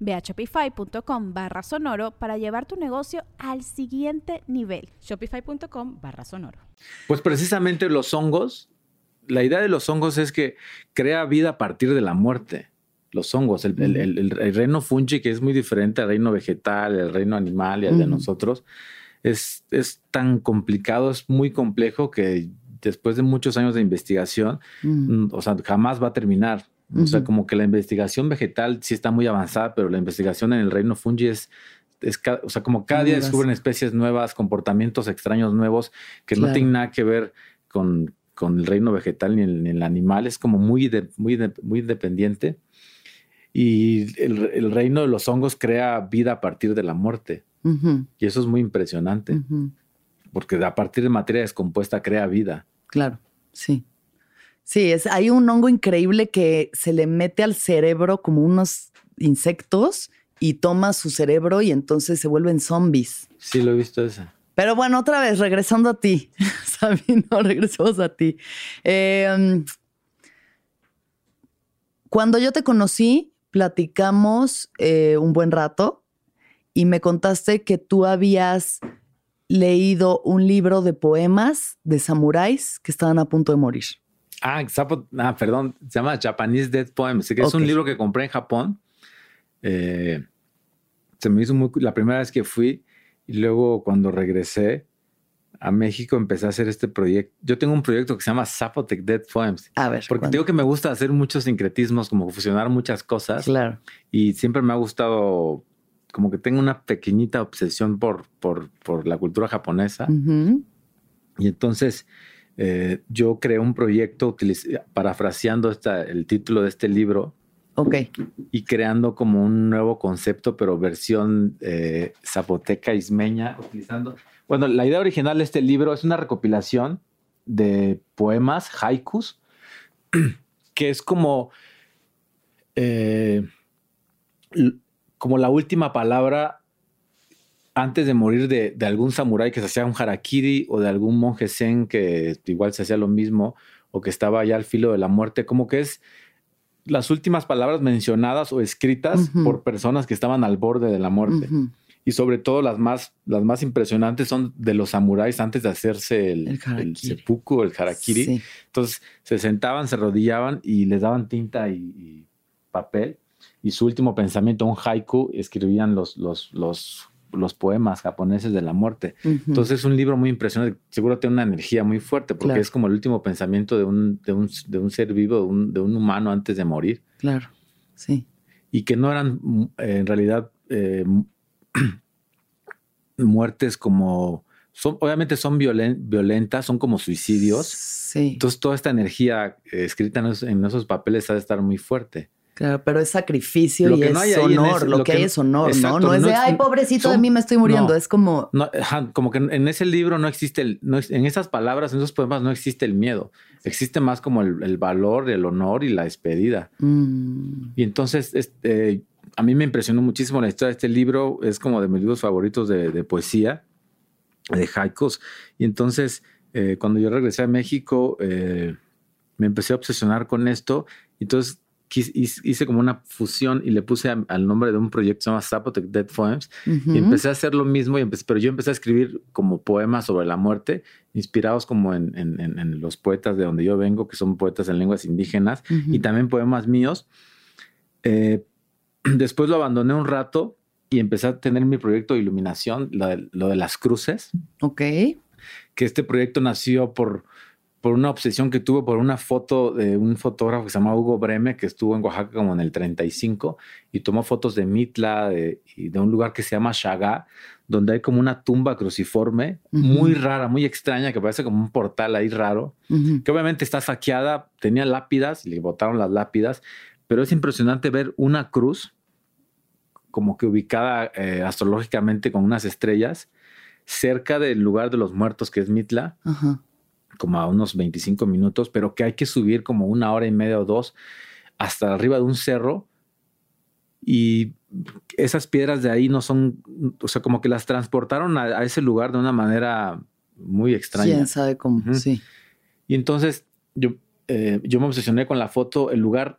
Ve a shopify.com barra sonoro para llevar tu negocio al siguiente nivel. Shopify.com barra sonoro. Pues precisamente los hongos, la idea de los hongos es que crea vida a partir de la muerte. Los hongos, el, reino fungi, que es muy diferente al reino vegetal, el reino animal y al de nosotros, es, es tan complicado, es muy complejo que después de muchos años de investigación, mm, o sea, jamás va a terminar. O sea, como que la investigación vegetal sí está muy avanzada, pero la investigación en el reino fungi es, es o sea, como cada día descubren especies nuevas, comportamientos extraños nuevos que no tienen nada que ver con, con el reino vegetal ni el, el, animal. Es como muy, muy, muy dependiente. Y el, el, reino de los hongos crea vida a partir de la muerte. Y eso es muy impresionante. Porque a partir de materia descompuesta crea vida. Claro, sí. Sí, es, hay un hongo increíble que se le mete al cerebro como unos insectos y toma su cerebro y entonces se vuelven zombies. Sí, lo he visto esa. Pero bueno, otra vez, regresando a ti, [LAUGHS] Sabino, regresamos a ti. Em, cuando yo te conocí, platicamos eh, un buen rato y me contaste que tú habías leído un libro de poemas de samuráis que estaban a punto de morir. Ah, ah, perdón, se llama Japanese Dead Poems. que es un libro que compré en Japón. Eh, se me hizo muy, la primera vez que fui Y luego cuando regresé a México empecé a hacer este proyecto. Yo tengo un proyecto que se llama Zapotec Dead Poems. A ver. Porque digo que me gusta hacer muchos sincretismos, como fusionar muchas cosas. Claro. Y siempre me ha gustado, como que tengo una pequeñita obsesión por, por, por la cultura japonesa. Y entonces eh, yo creé un proyecto parafraseando esta, el título de este libro. Ok. Y creando como un nuevo concepto, pero versión eh, zapoteca ismeña, utilizando bueno, la idea original de este libro es una recopilación de poemas, haikus, [CLEARS THROAT] que es como, eh, como la última palabra antes de morir de, algún samurái que se hacía un harakiri o de algún monje zen que igual se hacía lo mismo o que estaba ya al filo de la muerte, como que es las últimas palabras mencionadas o escritas por personas que estaban al borde de la muerte. Y sobre todo las más, las más impresionantes son de los samuráis antes de hacerse el, el, seppuku, el harakiri. Entonces se sentaban, se rodillaban y les daban tinta y, papel. Y su último pensamiento, un haiku, escribían los, los, los, los poemas japoneses de la muerte. Entonces es un libro muy impresionante. Seguro tiene una energía muy fuerte porque es como el último pensamiento de un, de un, de un ser vivo, de un, de un, humano antes de morir. Claro, sí. Y que no eran en realidad eh, [CLEARS THROAT] muertes como, son, obviamente son violentas, son como suicidios. Sí. Entonces toda esta energía eh, escrita en esos, papeles ha de estar muy fuerte. Claro, pero es sacrificio y es honor. lo, que, hay es honor, ¿no? No es de, ay, pobrecito de mí me estoy muriendo. es como. como que en ese libro no existe, el, no, en esas palabras, en esos poemas no existe el miedo. Existe más como el, valor, el honor y la despedida. Mm. Y entonces, este, a mí me impresionó muchísimo la historia de este libro. Es como de mis libros favoritos de, poesía, de haikus. Y entonces, eh, cuando yo regresé a México, eh, me empecé a obsesionar con esto. Y entonces hice como una fusión y le puse al nombre de un proyecto que se llama Zapotec Dead Poems. Y empecé a hacer lo mismo, y empecé, pero yo empecé a escribir como poemas sobre la muerte, inspirados como en, en, los poetas de donde yo vengo, que son poetas en lenguas indígenas, y también poemas míos. Eh, [CLEARS THROAT] Después lo abandoné un rato y empecé a tener mi proyecto de iluminación, lo de, las cruces. Ok. Que este proyecto nació por, por una obsesión que tuve por una foto de un fotógrafo que se llama Hugo Breme, que estuvo en Oaxaca como en el 35 y tomó fotos de Mitla y de un lugar que se llama Chagá, donde hay como una tumba cruciforme muy rara, muy extraña, que parece como un portal ahí raro, que obviamente está saqueada, tenía lápidas, le botaron las lápidas, pero es impresionante ver una cruz como que ubicada eh, astrológicamente con unas estrellas cerca del lugar de los muertos que es Mitla, como a unos 25 minutos, pero que hay que subir como una hora y media o dos hasta arriba de un cerro y esas piedras de ahí no son, o sea, como que las transportaron a, ese lugar de una manera muy extraña. ¿Quién sabe cómo? Sí. Y entonces yo, eh, yo me obsesioné con la foto, el lugar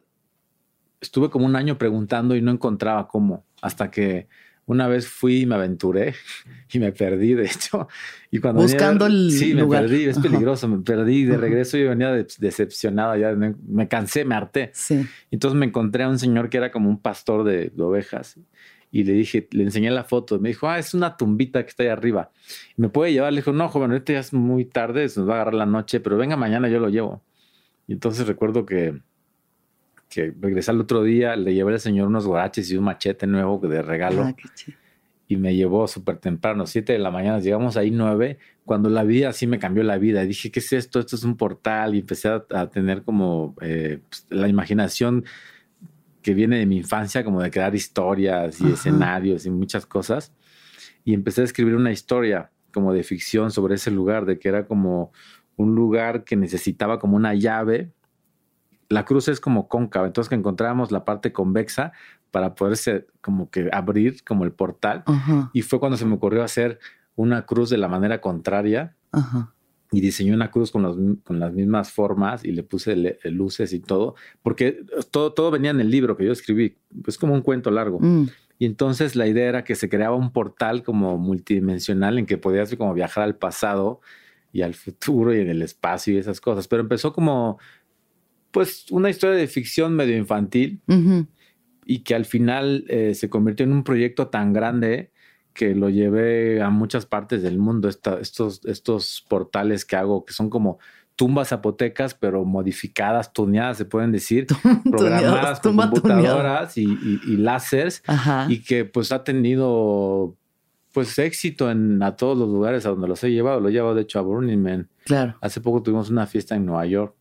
estuve como un año preguntando y no encontraba cómo, hasta que una vez fui y me aventuré [LAUGHS] y me perdí, de hecho. Y cuando Buscando el Sí, me perdí, es peligroso, me perdí. De regreso yo venía decepcionado, ya me, cansé, me harté. Sí. Entonces me encontré a un señor que era como un pastor de, ovejas y le dije, le enseñé la foto. Me dijo, ah, es una tumbita que está ahí arriba. ¿Me puede llevar? Le dijo, no, joven, ahorita ya es muy tarde, se nos va a agarrar la noche, pero venga mañana, yo lo llevo. Y entonces recuerdo que que regresé al otro día, le llevé al señor unos guaraches y un machete nuevo de regalo. Ah, y me llevó súper temprano, 7 de la mañana, llegamos ahí 9. Cuando la vi así me cambió la vida. Dije, ¿qué es esto? Esto es un portal. Y empecé a, tener como eh, pues, la imaginación que viene de mi infancia, como de crear historias y escenarios y muchas cosas. Y empecé a escribir una historia como de ficción sobre ese lugar, de que era como un lugar que necesitaba como una llave la cruz es como cóncava, entonces que encontrábamos la parte convexa para poderse como que abrir como el portal. Y fue cuando se me ocurrió hacer una cruz de la manera contraria. Y diseñé una cruz con, los, con, las mismas formas y le puse luces y todo, porque todo, todo venía en el libro que yo escribí. Es como un cuento largo. Mm. Y entonces la idea era que se creaba un portal como multidimensional en que podías como viajar al pasado y al futuro y en el espacio y esas cosas. Pero empezó como pues una historia de ficción medio infantil y que al final eh, se convirtió en un proyecto tan grande que lo llevé a muchas partes del mundo, estos, estos portales que hago, que son como tumbas zapotecas, pero modificadas, tuneadas, se pueden decir, [LAUGHS] programadas con computadoras y, y, láseres, y que pues ha tenido pues éxito en a todos los lugares a donde los he llevado. Lo he llevado de hecho a Burning Man. Claro. Hace poco tuvimos una fiesta en Nueva York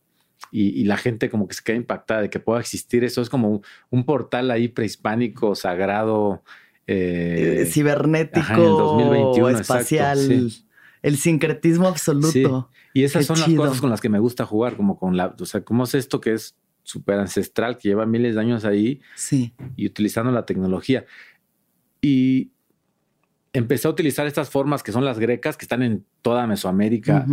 y, la gente como que se queda impactada de que pueda existir eso. Es como un, portal ahí prehispánico, sagrado. Eh, cibernético, 2021, espacial, el sincretismo absoluto. Y esas son las cosas con las que me gusta jugar, como con la, o sea, ¿cómo es esto que es súper ancestral, que lleva miles de años ahí? Sí. Y utilizando la tecnología. Y empecé a utilizar estas formas que son las grecas, que están en toda Mesoamérica.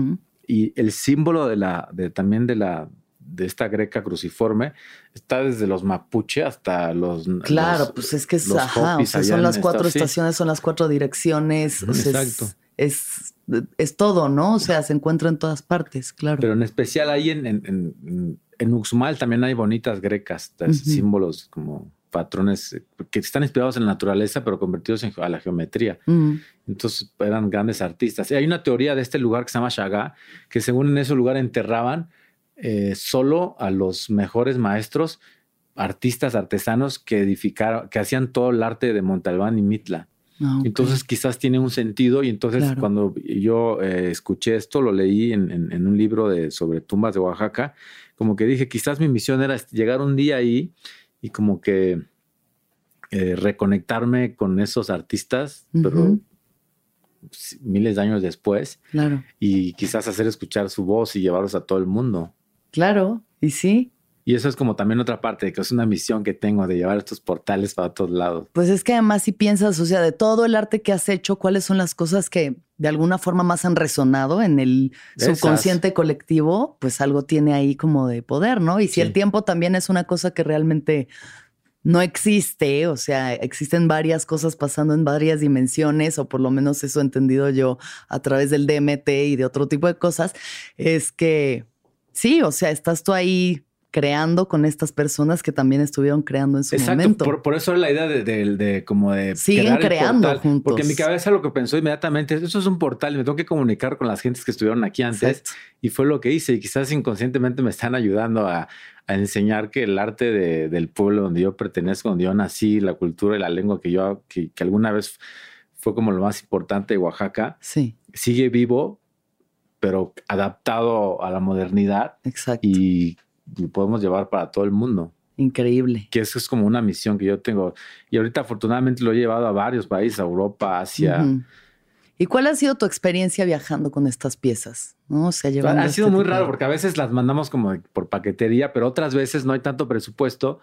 Y el símbolo de la, de, también de la, de esta greca cruciforme está desde los mapuche hasta los claro pues es que es, ajá, o sea, son las cuatro estaciones son las cuatro direcciones exacto. es, es, todo no o sea se encuentra en todas partes claro. Pero en especial ahí en en, en, Uxmal también hay bonitas grecas símbolos como patrones que están inspirados en la naturaleza, pero convertidos en, a la geometría. Entonces eran grandes artistas. Y hay una teoría de este lugar que se llama Shagá, que según en ese lugar enterraban eh, solo a los mejores maestros, artistas, artesanos que edificaron, que hacían todo el arte de Montalbán y Mitla. Ah, entonces quizás tiene un sentido y entonces cuando yo eh, escuché esto, lo leí en, un libro de, sobre tumbas de Oaxaca, como que dije, quizás mi misión era llegar un día ahí y como que eh, reconectarme con esos artistas, pero miles de años después. Claro. Y quizás hacer escuchar su voz y llevarlos a todo el mundo. Claro, y sí. Y eso es como también otra parte, que es una misión que tengo de llevar estos portales para todos lados. Pues es que además si piensas, o sea, de todo el arte que has hecho, ¿cuáles son las cosas que de alguna forma más han resonado en el subconsciente colectivo? Pues algo tiene ahí como de poder, ¿no? Y si el tiempo también es una cosa que realmente no existe, o sea, existen varias cosas pasando en varias dimensiones, o por lo menos eso he entendido yo a través del DMT y de otro tipo de cosas, es que sí, o sea, estás tú ahí creando con estas personas que también estuvieron creando en su Exacto, momento. Por, por eso la idea de, de, como de siguen creando juntos. Porque en mi cabeza lo que pensó inmediatamente, eso es un portal y me tengo que comunicar con las gentes que estuvieron aquí antes y fue lo que hice y quizás inconscientemente me están ayudando a, a enseñar que el arte de, del pueblo donde yo pertenezco, donde yo nací, la cultura y la lengua que yo que, que alguna vez fue como lo más importante de Oaxaca, sí. sigue vivo pero adaptado a la modernidad. Exacto. Y lo podemos llevar para todo el mundo. Increíble. Que eso es como una misión que yo tengo. Y ahorita afortunadamente lo he llevado a varios países, a Europa, Asia. ¿Y cuál ha sido tu experiencia viajando con estas piezas? ¿No? O sea, ha este sido muy raro porque a veces las mandamos como por paquetería, pero otras veces no hay tanto presupuesto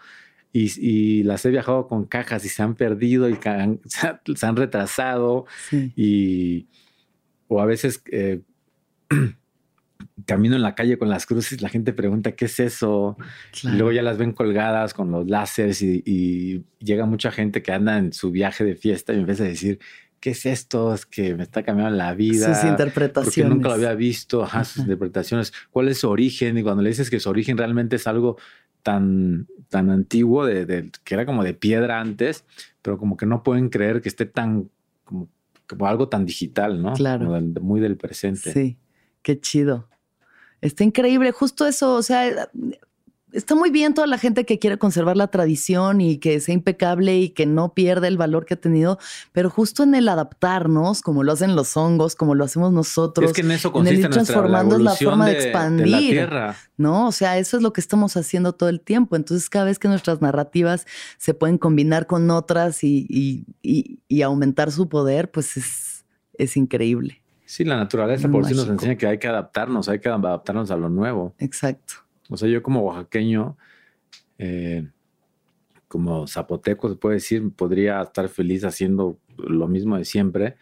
y, las he viajado con cajas y se han perdido y [LAUGHS] se han retrasado. Y, o a veces eh, [CLEARS THROAT] camino en la calle con las cruces, la gente pregunta qué es eso. Y luego ya las ven colgadas con los láseres y, llega mucha gente que anda en su viaje de fiesta y empieza a decir, ¿qué es esto? Es que me está cambiando la vida. Sus interpretaciones. Porque nunca lo había visto, sus interpretaciones. ¿Cuál es su origen? Y cuando le dices que su origen realmente es algo tan, tan antiguo, de, que era como de piedra antes, pero como que no pueden creer que esté tan, como, como algo tan digital, ¿no? Claro. muy del presente. Sí. Qué chido. Está increíble, justo eso, o sea, está muy bien toda la gente que quiere conservar la tradición y que sea impecable y que no pierda el valor que ha tenido, pero justo en el adaptarnos, como lo hacen los hongos, como lo hacemos nosotros, es que en eso consiste transformando la, forma de, expandir, la tierra. ¿no? O sea, eso es lo que estamos haciendo todo el tiempo. Entonces, cada vez que nuestras narrativas se pueden combinar con otras y, y aumentar su poder, pues es, es increíble. Sí, la naturaleza por sí nos enseña que hay que adaptarnos, hay que adaptarnos a lo nuevo. Exacto. O sea, yo como oaxaqueño, eh, como zapoteco, se puede decir, podría estar feliz haciendo lo mismo de siempre,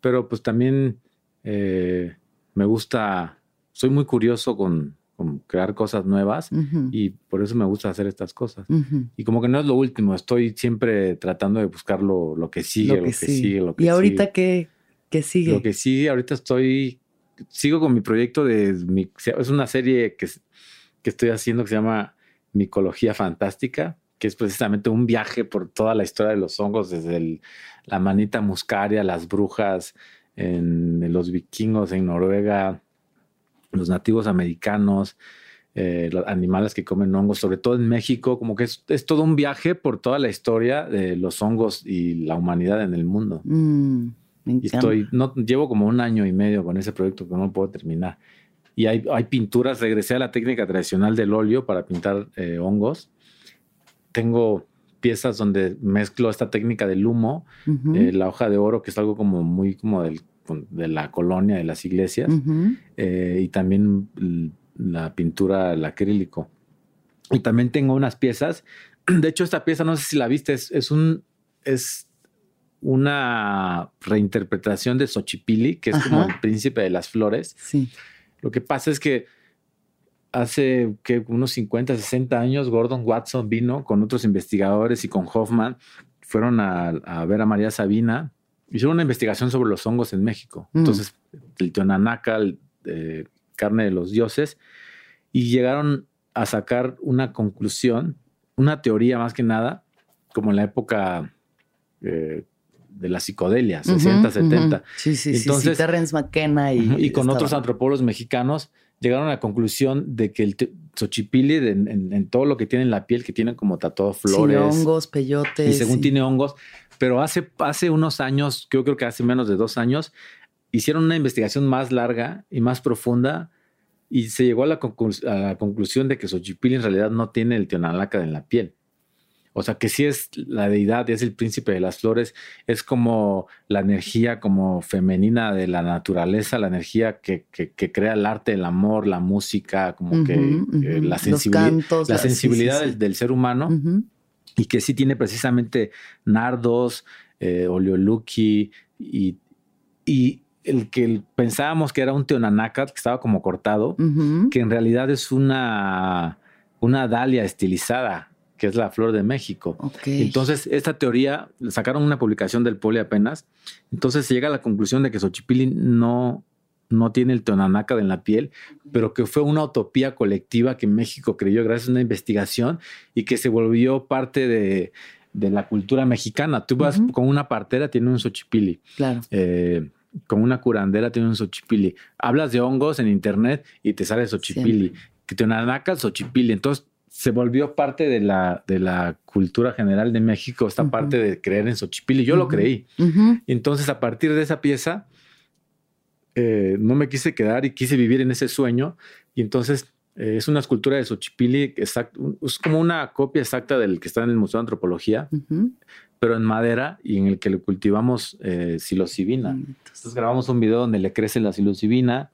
pero pues también eh, me gusta, soy muy curioso con, crear cosas nuevas y por eso me gusta hacer estas cosas. Y como que no es lo último, estoy siempre tratando de buscar lo, que sigue, lo que, sigue. lo que ¿Y ahorita qué, ¿Qué sigue? Lo que sigue, ahorita estoy, sigo con mi proyecto de, es una serie que, que estoy haciendo que se llama Micología Fantástica, que es precisamente un viaje por toda la historia de los hongos, desde la manita muscaria, las brujas, en, los vikingos en Noruega, los nativos americanos, eh, los animales que comen hongos, sobre todo en México, como que es, todo un viaje por toda la historia de los hongos y la humanidad en el mundo. Mm, y estoy, no, llevo como un año y medio con ese proyecto que no puedo terminar. Y hay, hay pinturas, regresé a la técnica tradicional del óleo para pintar eh, hongos tengo piezas donde mezclo esta técnica del humo, eh, la hoja de oro, que es algo como muy como del, de la colonia, de las iglesias, eh, y también la pintura, el acrílico. Y también tengo unas piezas. [CLEARS THROAT] De hecho, esta pieza, no sé si la viste, es, un, es una reinterpretación de Xochipilli, que es como el príncipe de las flores. Sí. Lo que pasa es que hace que unos 50, 60 años, Gordon Watson vino con otros investigadores y con Hoffman, fueron a, ver a María Sabina, hicieron una investigación sobre los hongos en México. Mm. Entonces, el tionanaca, eh, carne de los dioses, y llegaron a sacar una conclusión, una teoría más que nada, como en la época eh, de la psicodelia, 60, 70. Sí, sí, Entonces, sí, Terrence McKenna y, y con otros antropólogos mexicanos llegaron a la conclusión de que el Xochipilli, en, todo lo que tiene en la piel, que tiene como tatuado flores. hongos, peyotes. Y según tiene hongos. Pero hace, hace unos años, yo creo que hace menos de dos años, hicieron una investigación más larga y más profunda y se llegó a la, a la conclusión de que Xochipilli en realidad no tiene el tionalaca en la piel. O sea, que sí es la deidad, es el príncipe de las flores, es como la energía como femenina de la naturaleza, la energía que, crea el arte, el amor, la música, como que eh, la, sensibilidad, la sensibilidad del, ser humano y que sí tiene precisamente nardos, eh, oleoluki y, y el que pensábamos que era un teonanacat que estaba como cortado, que en realidad es una, una dalia estilizada que es la flor de México. Entonces, esta teoría, sacaron una publicación del Poli apenas, entonces se llega a la conclusión de que Xochipilli no, no tiene el teonanaca en la piel, pero que fue una utopía colectiva que México creyó gracias a una investigación y que se volvió parte de, la cultura mexicana. Tú vas con una partera, tiene un Xochipilli. Claro. Eh, con una curandera tiene un Xochipilli. Hablas de hongos en internet y te sale Xochipilli. Que Teonanaca, Xochipilli. Entonces, se volvió parte de la, de la cultura general de México, esta parte de creer en Xochipilli. Yo lo creí. Entonces, a partir de esa pieza, eh, no me quise quedar y quise vivir en ese sueño. Y entonces eh, es una escultura de Xochipilli, exacto, es como una copia exacta del que está en el Museo de Antropología, pero en madera y en el que le cultivamos eh, psilocibina. Entonces grabamos un video donde le crece la psilocibina,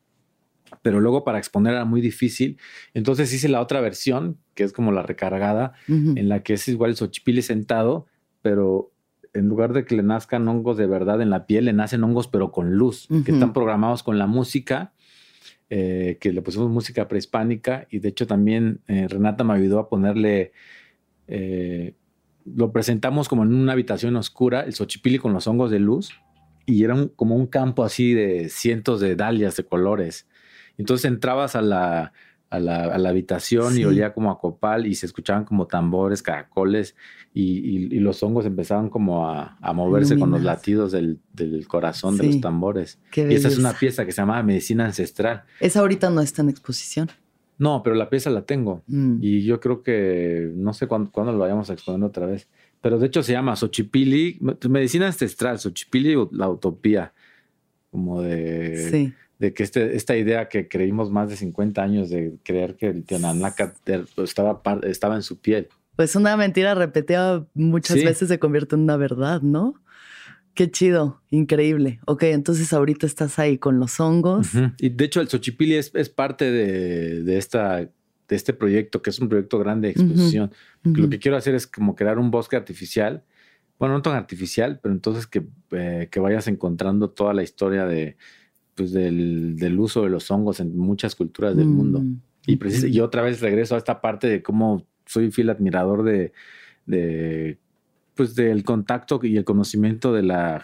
pero luego para exponer era muy difícil. Entonces hice la otra versión, que es como la recargada, en la que es igual el Xochipilli sentado, pero en lugar de que le nazcan hongos de verdad en la piel, le nacen hongos pero con luz, que están programados con la música, eh, que le pusimos música prehispánica y de hecho también eh, Renata me ayudó a ponerle... Eh, lo presentamos como en una habitación oscura, el Xochipilli con los hongos de luz, y era como un campo así de cientos de dalias de colores. Entonces entrabas a la, a la, habitación y olía como a copal y se escuchaban como tambores, caracoles y, los hongos empezaban como a, moverse con los latidos del, corazón de los tambores. y esa es una pieza que se llama Medicina Ancestral. Esa ahorita no está en exposición. No, pero la pieza la tengo. Mm. Y yo creo que no sé cuándo, cuándo, lo vayamos a exponer otra vez. Pero de hecho se llama Xochipili, Medicina Ancestral, Xochipili, la utopía. Como de. Sí de que este, esta idea que creímos más de 50 años de creer que el Tionanaca estaba, estaba en su piel. Pues una mentira repetida muchas veces se convierte en una verdad, ¿no? Qué chido, increíble. Ok, entonces ahorita estás ahí con los hongos. Y de hecho el Xochipilli es, parte de, esta, de este proyecto, que es un proyecto grande de exposición. Lo que quiero hacer es como crear un bosque artificial. Bueno, no tan artificial, pero entonces que, eh, que vayas encontrando toda la historia de, pues, del, uso de los hongos en muchas culturas del mundo. Mm, y, y otra vez regreso a esta parte de cómo soy fiel admirador de, de pues del contacto y el conocimiento de la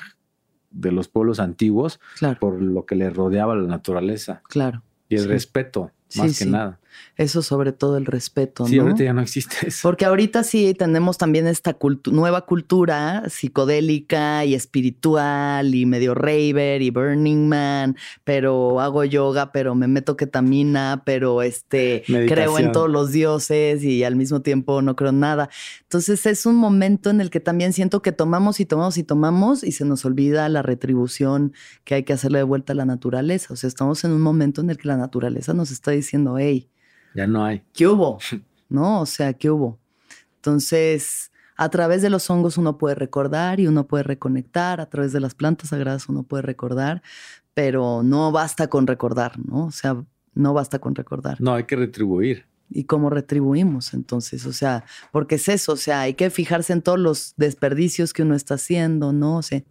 de los pueblos antiguos por lo que le rodeaba la naturaleza. Claro. Y el respeto, más que nada. Eso sobre todo el respeto, Sí, ¿no? ahorita ya no existe eso. Porque ahorita sí tenemos también esta cultu- nueva cultura psicodélica y espiritual y medio raver y Burning Man, pero hago yoga, pero me meto ketamina, pero este creo en todos los dioses y al mismo tiempo no creo en nada. Entonces es un momento en el que también siento que tomamos y tomamos y tomamos y se nos olvida la retribución que hay que hacerle de vuelta a la naturaleza. O sea, estamos en un momento en el que la naturaleza nos está diciendo, hey, Ya no hay. ¿qué hubo? [LAUGHS] ¿No? O sea, ¿qué hubo? Entonces, a través de los hongos uno puede recordar y uno puede reconectar, a través de las plantas sagradas uno puede recordar, pero no basta con recordar, ¿no? O sea, no basta con recordar. No, hay que retribuir. ¿Y cómo retribuimos entonces? O sea, porque es eso, o sea, hay que fijarse en todos los desperdicios que uno está haciendo, ¿no? O sea,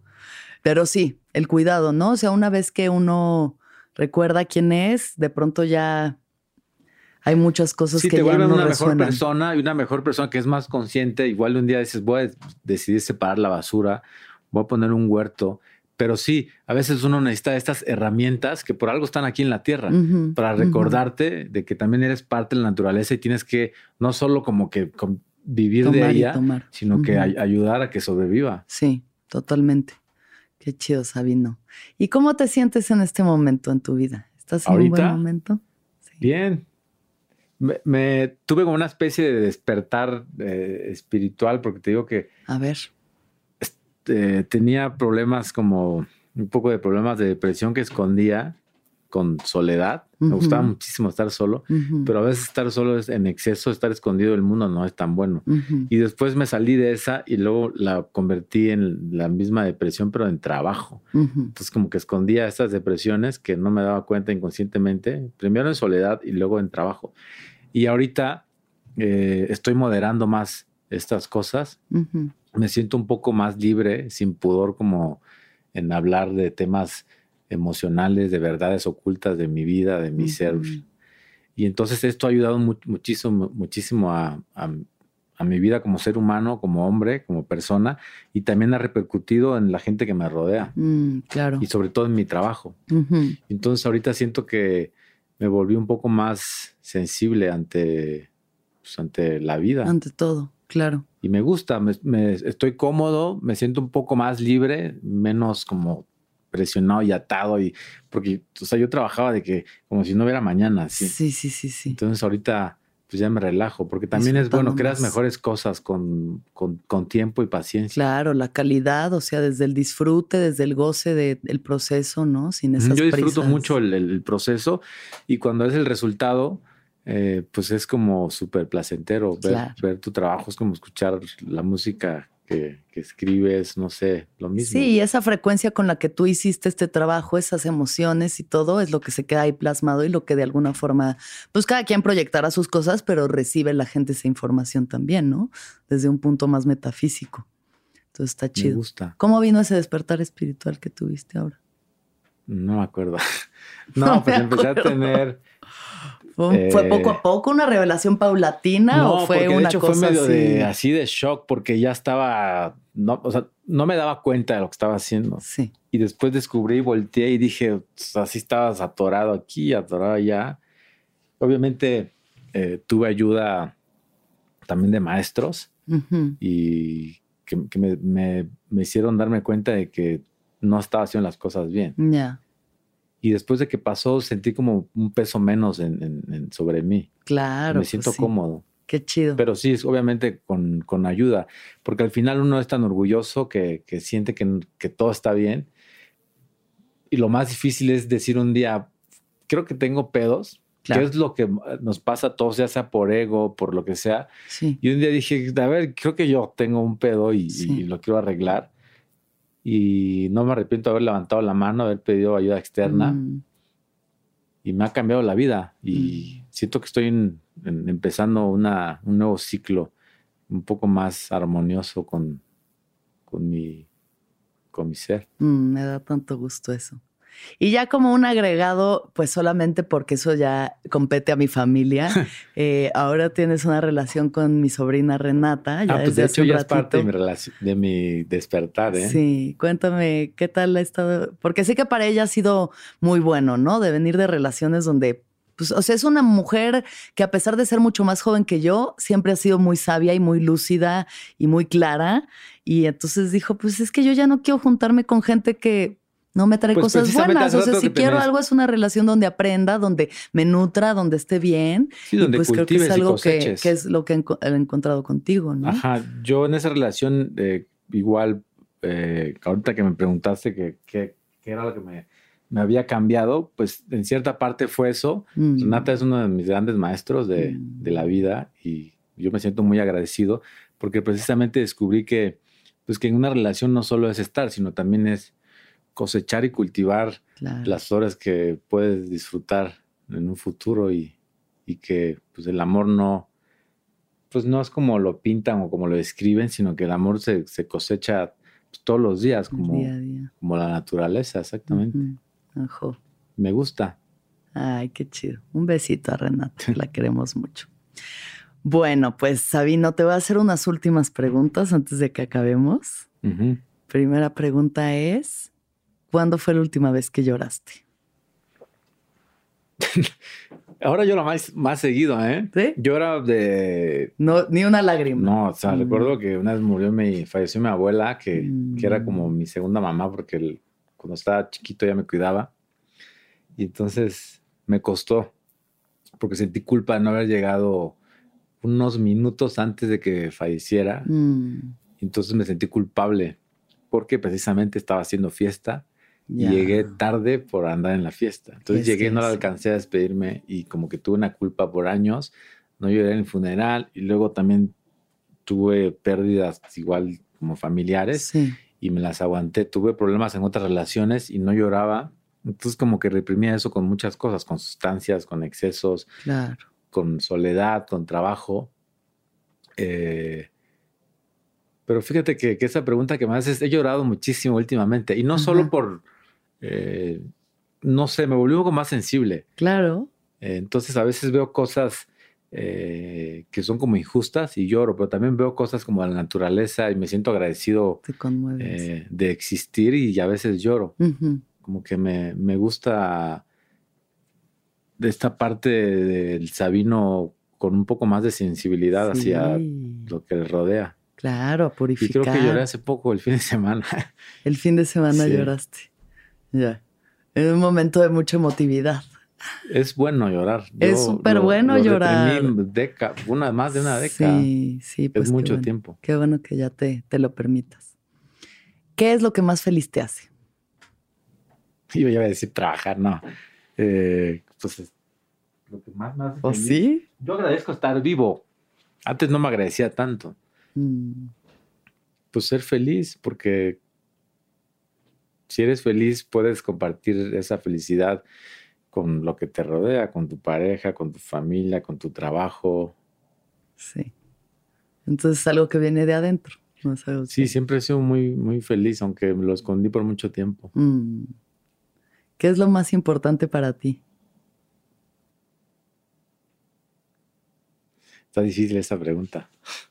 pero sí, el cuidado, ¿no? O sea, una vez que uno recuerda quién es, de pronto ya hay muchas cosas Sí, que te ya no una mejor persona y una mejor persona que es más consciente. Igual un día dices, voy a decidir separar la basura, voy a poner un huerto. Pero sí, a veces uno necesita estas herramientas que por algo están aquí en la tierra. Para recordarte de que también eres parte de la naturaleza y tienes que no solo como que con- vivir de Tomar ella, sino que ay- ayudar a que sobreviva. Sí, totalmente. Qué chido, Sabino. ¿Y cómo te sientes en este momento en tu vida? ¿Estás en un buen ¿Ahorita? momento? Sí. Bien. Me, me- tuve como una especie de despertar eh, espiritual porque te digo que A ver. eh, tenía problemas como un poco de problemas de depresión que escondía con soledad. Me Ujú. gustaba muchísimo estar solo, pero a veces estar solo es en exceso, estar escondido del mundo no es tan bueno. Y después me salí de esa y luego la convertí en la misma depresión, pero en trabajo. Entonces como que escondía estas depresiones que no me daba cuenta inconscientemente, primero en soledad y luego en trabajo. Y ahorita eh, estoy moderando más estas cosas. Me siento un poco más libre, sin pudor como en hablar de temas emocionales, de verdades ocultas de mi vida, de mi ser. Y entonces esto ha ayudado mu- muchísimo, muchísimo a, a- a mi vida como ser humano, como hombre, como persona, y también ha repercutido en la gente que me rodea Mm, claro. y sobre todo en mi trabajo. Entonces ahorita siento que me volví un poco más sensible ante, pues, ante la vida. Ante todo, claro. Y me gusta, me, me- estoy cómodo, me siento un poco más libre, menos como presionado y atado. Y, porque, o sea, yo trabajaba de que como si no hubiera mañana. ¿sí? Sí, sí, sí, sí. Entonces ahorita pues ya me relajo, porque también es bueno, creas mejores cosas con, con, con tiempo y paciencia. Claro, la calidad, o sea, desde el disfrute, desde el goce de- del proceso, ¿no? Sin esas Yo disfruto prisas. mucho el, el- el proceso y cuando es el resultado, eh, pues es como súper placentero. Ver, Claro. ver tu trabajo es como escuchar la música que, que escribes, no sé, lo mismo. Sí, y esa frecuencia con la que tú hiciste este trabajo, esas emociones y todo, es lo que se queda ahí plasmado y lo que de alguna forma, pues cada quien proyectará sus cosas, pero recibe la gente esa información también, ¿no? Desde un punto más metafísico. Entonces está me chido. gusta. ¿Cómo vino ese despertar espiritual que tuviste ahora? No me acuerdo. [LAUGHS] [LAUGHS] No No, me pues empecé a tener. ¿Fue, fue Eh, poco a poco una revelación paulatina no, o fue porque una de hecho cosa fue medio así? de así de shock porque ya estaba, no, o sea, no me daba cuenta de lo que estaba haciendo. Sí. Y después descubrí, volteé y dije, "Pues, así estabas atorado aquí, atorado allá. Obviamente eh, tuve ayuda también de maestros y que, que me, me- me hicieron darme cuenta de que no estaba haciendo las cosas bien. Ya, Y después de que pasó, sentí como un peso menos en, en- en- sobre mí. claro. me pues siento sí. cómodo. Qué chido. Pero sí, es obviamente con, con ayuda, porque al final uno es tan orgulloso que, que siente que, que todo está bien. Y lo más difícil es decir un día, creo que tengo pedos, Claro. que es lo que nos pasa a todos, ya sea por ego, por lo que sea. sí. Y un día dije, a ver, creo que yo tengo un pedo y, Sí. y lo quiero arreglar. Y no me arrepiento de haber levantado la mano, haber pedido ayuda externa Mm, y me ha cambiado la vida. Y siento que estoy en- en- empezando una, un nuevo ciclo un poco más armonioso con, con, mi, con mi ser. mm, me da tanto gusto eso. Y ya como un agregado, pues solamente porque eso ya compete a mi familia, [LAUGHS] eh, ahora tienes una relación con mi sobrina Renata. Ya ah, pues desde de hecho ya es parte de mi, relación, de mi despertar, ¿eh? Sí, cuéntame qué tal ha estado, porque sé que para ella ha sido muy bueno, ¿no? De venir de relaciones donde pues, o sea, es una mujer que a pesar de ser mucho más joven que yo, siempre ha sido muy sabia y muy lúcida y muy clara. Y entonces dijo, pues es que yo ya no quiero juntarme con gente que no me trae Pues cosas buenas. O sea, si quiero algo es una relación donde aprenda, donde me nutra, donde esté bien. Sí, y donde pues creo que es y algo que, es lo que he enco- he encontrado contigo, ¿no? Ajá, yo en esa relación, eh, igual, eh, ahorita que me preguntaste que, que- qué era lo que me, me había cambiado, pues en cierta parte fue eso. Mm. Renata es uno de mis grandes maestros de, Mm. de la vida y yo me siento muy agradecido porque precisamente descubrí que, pues que en una relación no solo es estar, sino también es cosechar y cultivar Claro. las horas que puedes disfrutar en un futuro y, y que pues el amor no, pues no es como lo pintan o como lo describen, sino que el amor se, se cosecha pues, todos los días, como, día a día. como la naturaleza, exactamente. Me gusta. Ay, qué chido. Un besito a Renata, [LAUGHS] la queremos mucho. Bueno, pues Sabino, te voy a hacer unas últimas preguntas antes de que acabemos. Primera pregunta es, ¿cuándo fue la última vez que lloraste? [LAUGHS] Ahora lo más, más seguido, ¿eh? ¿Sí? Era de... No, ni una lágrima. No, o sea, Mm. recuerdo que una vez murió mi, falleció mi abuela, que, que era Mm. como mi segunda mamá, porque el- cuando estaba chiquito ella me cuidaba. Y entonces me costó, porque sentí culpa de no haber llegado unos minutos antes de que falleciera. Mm, Entonces me sentí culpable, porque precisamente estaba haciendo fiesta y ya. llegué tarde por andar en la fiesta. Entonces Es llegué, no la alcancé a despedirme y como que tuve una culpa por años. No lloré en el funeral y luego también tuve pérdidas igual como familiares Sí, y me las aguanté. Tuve problemas en otras relaciones y no lloraba. Entonces como que reprimía eso con muchas cosas, con sustancias, con excesos, claro. con soledad, con trabajo. Eh, pero fíjate que, que esa pregunta que me haces, he llorado muchísimo últimamente. Y no solo Ajá. por, eh, no sé, me volví un poco más sensible. Claro. Eh, entonces a veces veo cosas eh, que son como injustas y lloro, pero también veo cosas como la naturaleza y me siento agradecido eh, de existir y a veces lloro. Como que me, me gusta de esta parte del Sabino con un poco más de sensibilidad hacia lo que le rodea. Claro, a Y purificar. creo que lloré hace poco, el fin de semana. El fin de semana Sí. lloraste. Ya. En un momento de mucha emotividad. es bueno llorar. Es súper bueno lo llorar. deca- una, más de una década. Sí, sí, pues es mucho bueno. tiempo. Qué bueno que ya te, te lo permitas. ¿Qué es lo que más feliz te hace? [LAUGHS] Yo iba a decir trabajar, no. Eh, pues es lo que más me hace ¿O feliz. sí? Yo agradezco estar vivo. Antes no me agradecía tanto. Mm, Pues ser feliz, porque si eres feliz puedes compartir esa felicidad con lo que te rodea, con tu pareja, con tu familia, con tu trabajo. sí. Entonces es algo que viene de adentro. No es algo Sí, que- siempre he sido muy, muy feliz, aunque lo escondí por mucho tiempo. Mm. ¿Qué es lo más importante para ti? Está difícil esa pregunta. [LAUGHS]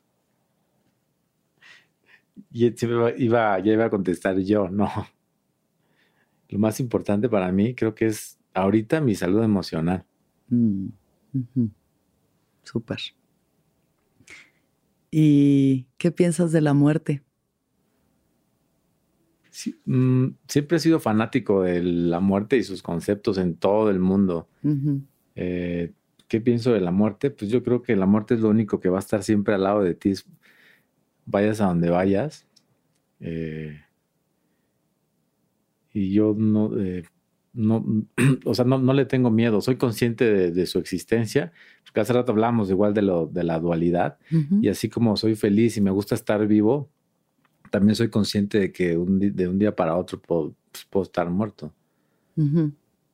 Y siempre iba- iba, ya iba a contestar yo, no. Lo más importante para mí creo que es ahorita mi salud emocional. Mm. Súper. ¿Y qué piensas de la muerte? Sí, mm, siempre he sido fanático de la muerte y sus conceptos en todo el mundo. Eh, ¿Qué pienso de la muerte? Pues yo creo que la muerte es lo único que va a estar siempre al lado de ti. Vayas a donde vayas. Eh, y yo no, eh, no [CLEARS THROAT] o sea, no, no le tengo miedo. Soy consciente de, de su existencia. Porque hace rato hablamos igual de, lo, de la dualidad. Y así como soy feliz y me gusta estar vivo, también soy consciente de que un de un día para otro puedo, pues, puedo estar muerto.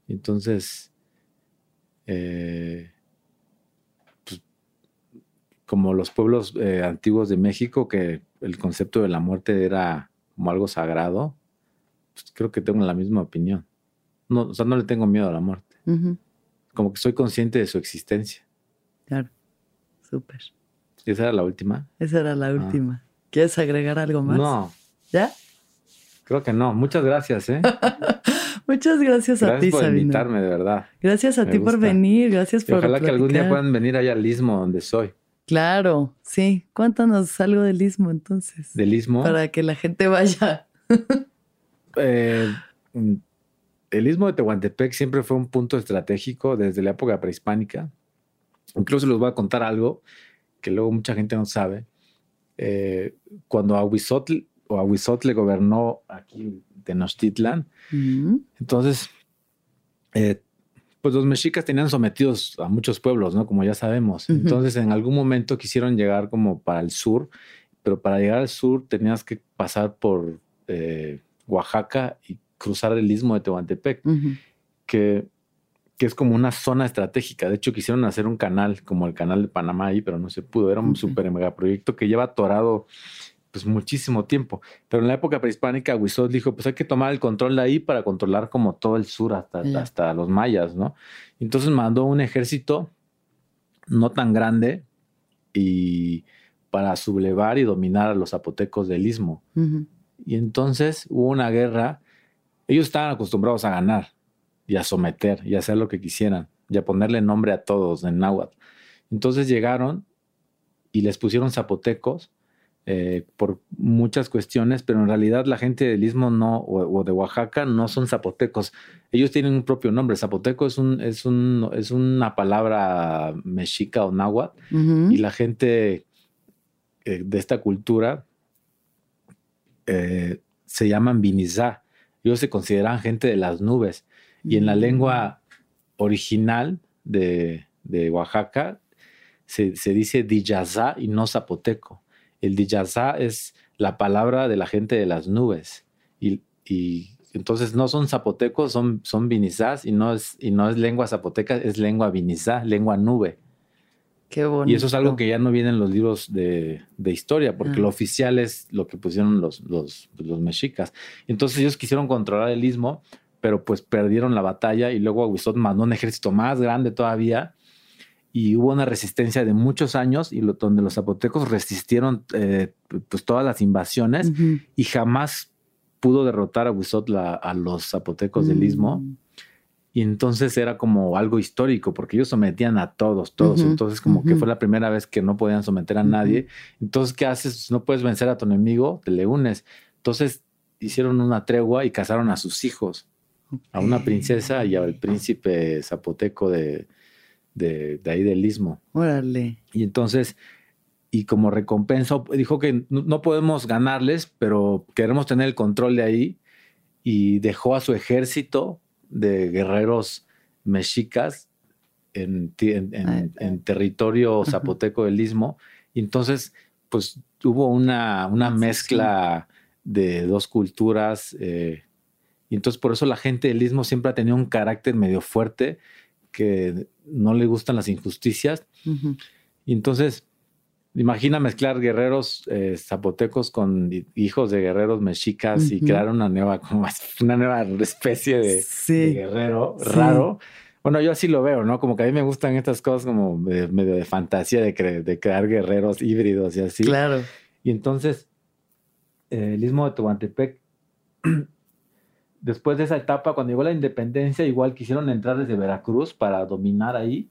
Entonces, eh, pues, como los pueblos eh, antiguos de México, que el concepto de la muerte era como algo sagrado, pues, creo que tengo la misma opinión. No, o sea, no le tengo miedo a la muerte. Como que soy consciente de su existencia. Claro. Súper. ¿Esa era la última? Esa era la última. ¿Quieres agregar algo más? Ah. No, ¿Ya? creo que no. Muchas gracias, ¿eh? [LAUGHS] Muchas gracias, a ti, por invitarme, de verdad. Gracias a ti por venir, gracias por Ojalá que algún día puedan venir allá al Istmo, donde soy. Claro, sí. Cuéntanos algo del Istmo, entonces. ¿Del Istmo? Para que la gente vaya. [LAUGHS] eh, el Istmo de Tehuantepec siempre fue un punto estratégico desde la época prehispánica. Incluso les voy a contar algo que luego mucha gente no sabe. Eh, cuando Ahuizotl o Ahuizotl gobernó aquí Tenochtitlan, entonces, eh, pues los mexicas tenían sometidos a muchos pueblos, ¿no? Como ya sabemos. Entonces, en algún momento quisieron llegar como para el sur, pero para llegar al sur tenías que pasar por eh, Oaxaca y cruzar el istmo de Tehuantepec, que, que es como una zona estratégica. De hecho, quisieron hacer un canal como el canal de Panamá ahí, pero no se pudo. Era un super mega proyecto que lleva atorado pues muchísimo tiempo. Pero en la época prehispánica, Huizot dijo, pues hay que tomar el control de ahí para controlar como todo el sur hasta, hasta los mayas, ¿no? Entonces mandó un ejército no tan grande y para sublevar y dominar a los zapotecos del istmo. Y entonces hubo una guerra. Ellos estaban acostumbrados a ganar y a someter y a hacer lo que quisieran y a ponerle nombre a todos en náhuatl. Entonces llegaron y les pusieron zapotecos eh, por muchas cuestiones, pero en realidad la gente del Istmo no, o, de Oaxaca no son zapotecos. Ellos tienen un propio nombre. Zapoteco es, un, es, un, es una palabra mexica o náhuatl, y la gente eh, de esta cultura eh, se llaman vinizá. Ellos se consideran gente de las nubes. Y en la mm. lengua original de, de Oaxaca se, se dice Diyazá y no zapoteco. El Diyazá es la palabra de la gente de las nubes. Y, entonces no son zapotecos, son, son vinizás y no, es, y no es lengua zapoteca, es lengua vinizá, lengua nube. Qué bonito. Y eso es algo que ya no viene en los libros de, historia, porque lo ah. oficial es lo que pusieron los, los, los, mexicas. Entonces ellos quisieron controlar el istmo, pero pues perdieron la batalla y luego Aguizot mandó un ejército más grande todavía y hubo una resistencia de muchos años y donde los zapotecos resistieron eh, pues todas las invasiones y jamás pudo derrotar a Huizot a los zapotecos del istmo. Y entonces era como algo histórico, porque ellos sometían a todos, todos. entonces, como que fue la primera vez que no podían someter a nadie. Entonces, ¿qué haces? No puedes vencer a tu enemigo, te le unes. Entonces, hicieron una tregua y casaron a sus hijos, a una princesa y al príncipe zapoteco de, de, ahí del istmo. Órale. Y entonces, y como recompensa, dijo que no podemos ganarles, pero queremos tener el control de ahí. Y dejó a su ejército de guerreros mexicas en, en, territorio zapoteco del istmo. Y entonces, pues hubo una, una mezcla de dos culturas. Eh, y entonces por eso la gente del istmo siempre ha tenido un carácter medio fuerte que no le gustan las injusticias. Y entonces, imagina mezclar guerreros eh, zapotecos con hijos de guerreros mexicas y crear una nueva, [LAUGHS] como una nueva especie de, guerrero raro. Bueno, yo así lo veo, ¿no? Como que a mí me gustan estas cosas como medio de fantasía de, de, crear guerreros híbridos y así. Claro. Y entonces, eh, el istmo de Tehuantepec [CLEARS THROAT] después de esa etapa, cuando llegó la independencia, igual quisieron entrar desde Veracruz para dominar ahí.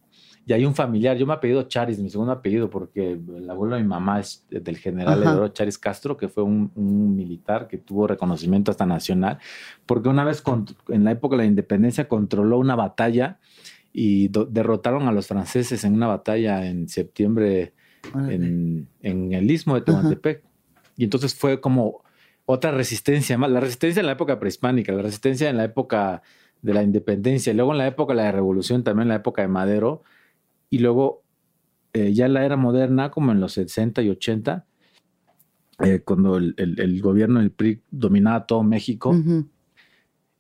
Y hay un familiar, yo me apellido Charis, mi segundo apellido, porque el abuelo de mi mamá es del general Eduardo Charis Castro, que fue un, militar que tuvo reconocimiento hasta nacional, porque una vez en la época de la independencia controló una batalla y derrotaron a los franceses en una batalla en septiembre en, el istmo de Tehuantepec. Y entonces fue como otra resistencia más, la resistencia en la época prehispánica, la resistencia en la época de la independencia, y luego en la época de la revolución, también en la época de Madero, y luego eh, ya en la era moderna, como en los 60 y 80, eh, cuando el, gobierno del PRI dominaba todo México,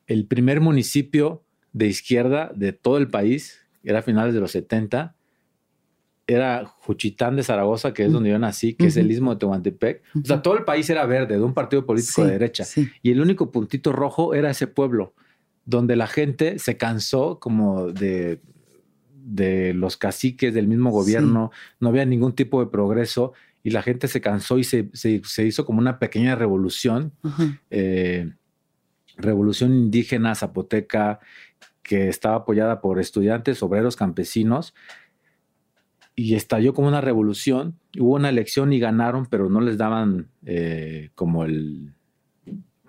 el primer municipio de izquierda de todo el país, era a finales de los 70, era Juchitán de Zaragoza, que es donde yo nací, que es el istmo de Tehuantepec. O sea, todo el país era verde, de un partido político de derecha. Y el único puntito rojo era ese pueblo, donde la gente se cansó como de, de los caciques del mismo gobierno, no había ningún tipo de progreso y la gente se cansó y se, se, hizo como una pequeña revolución. Eh, revolución indígena zapoteca que estaba apoyada por estudiantes, obreros, campesinos, y estalló como una revolución. Hubo una elección y ganaron, pero no les daban eh, como el,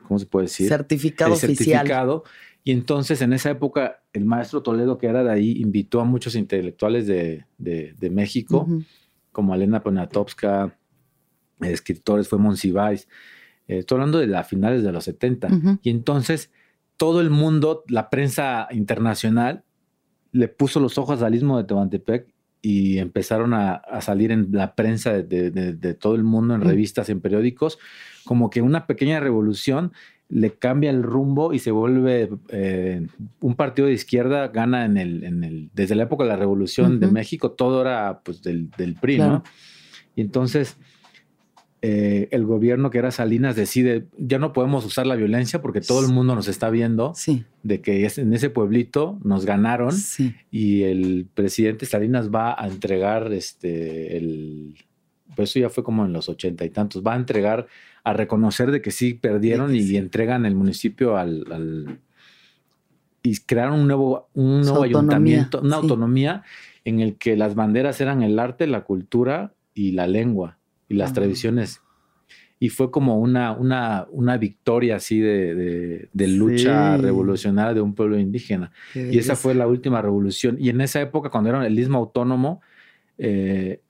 ¿cómo se puede decir? Certificado el certificado. Y entonces en esa época el maestro Toledo, que era de ahí, invitó a muchos intelectuales de, de, México, como Elena Poniatowska, escritores, fue Monsiváis. Eh, estoy hablando de las finales de los 70. Y entonces todo el mundo, la prensa internacional, le puso los ojos al istmo de Tehuantepec y empezaron a, salir en la prensa de, todo el mundo, en revistas, en periódicos, como que una pequeña revolución le cambia el rumbo y se vuelve eh, un partido de izquierda, gana en el, en el, desde la época de la revolución de México, todo era pues del, del PRI, ¿no? Y entonces eh, el gobierno que era Salinas decide, ya no podemos usar la violencia porque todo el mundo nos está viendo de que es, en ese pueblito nos ganaron y el presidente Salinas va a entregar este, el, pues eso ya fue como en los ochenta y tantos, va a entregar, a reconocer de que sí perdieron y, entregan el municipio al, y crearon un nuevo, un nuevo ayuntamiento, una autonomía en el que las banderas eran el arte, la cultura y la lengua y las tradiciones. Y fue como una, una, una victoria así de, de, lucha revolucionaria de un pueblo indígena. y esa fue la última revolución. Y en esa época, cuando era el istmo autónomo, eh,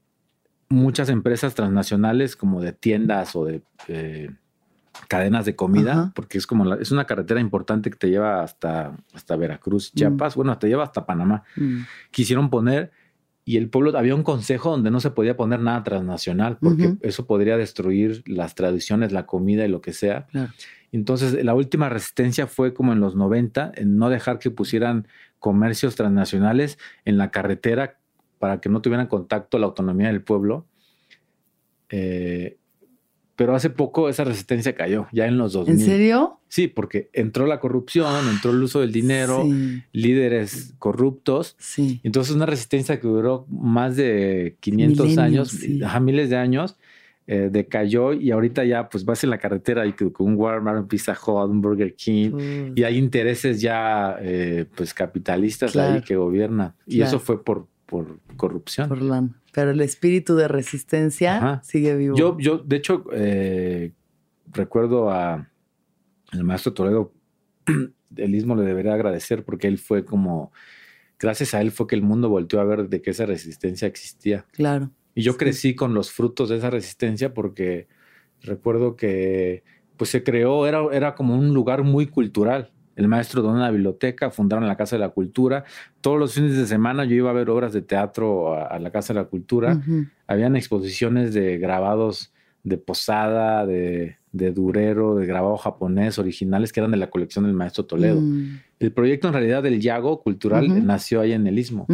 muchas empresas transnacionales como de tiendas o de eh, cadenas de comida, porque es como es una carretera importante que te lleva hasta, hasta Veracruz, mm. Chiapas, bueno, te lleva hasta Panamá. Mm. Quisieron poner y el pueblo había un consejo donde no se podía poner nada transnacional porque eso podría destruir las tradiciones, la comida y lo que sea. Entonces, la última resistencia fue como en los 90, en no dejar que pusieran comercios transnacionales en la carretera para que no tuvieran contacto la autonomía del pueblo. Eh, pero hace poco esa resistencia cayó, ya en los 2000. ¿En serio? Sí, porque entró la corrupción, entró el uso del dinero, líderes corruptos. Sí. Entonces una resistencia que duró más de 500 años, miles de años, eh, decayó y ahorita ya pues vas en la carretera y con un Walmart, un Pizza Hut, un Burger King y hay intereses ya eh, pues capitalistas ahí que gobiernan. Y eso fue por, por corrupción. Por pero el espíritu de resistencia sigue vivo. Yo, yo de hecho, eh, recuerdo a el maestro Toledo, [CLEARS THROAT] el mismo le debería agradecer porque él fue como, gracias a él fue que el mundo volteó a ver de que esa resistencia existía. Claro. Y yo crecí con los frutos de esa resistencia porque recuerdo que pues se creó, era, era como un lugar muy cultural el maestro donó una biblioteca, fundaron la Casa de la Cultura. Todos los fines de semana yo iba a ver obras de teatro a, la Casa de la Cultura. Habían exposiciones de grabados de Posada, de, Durero, de grabado japonés originales que eran de la colección del maestro Toledo. Mm. El proyecto en realidad del Yago Cultural nació ahí en el Istmo.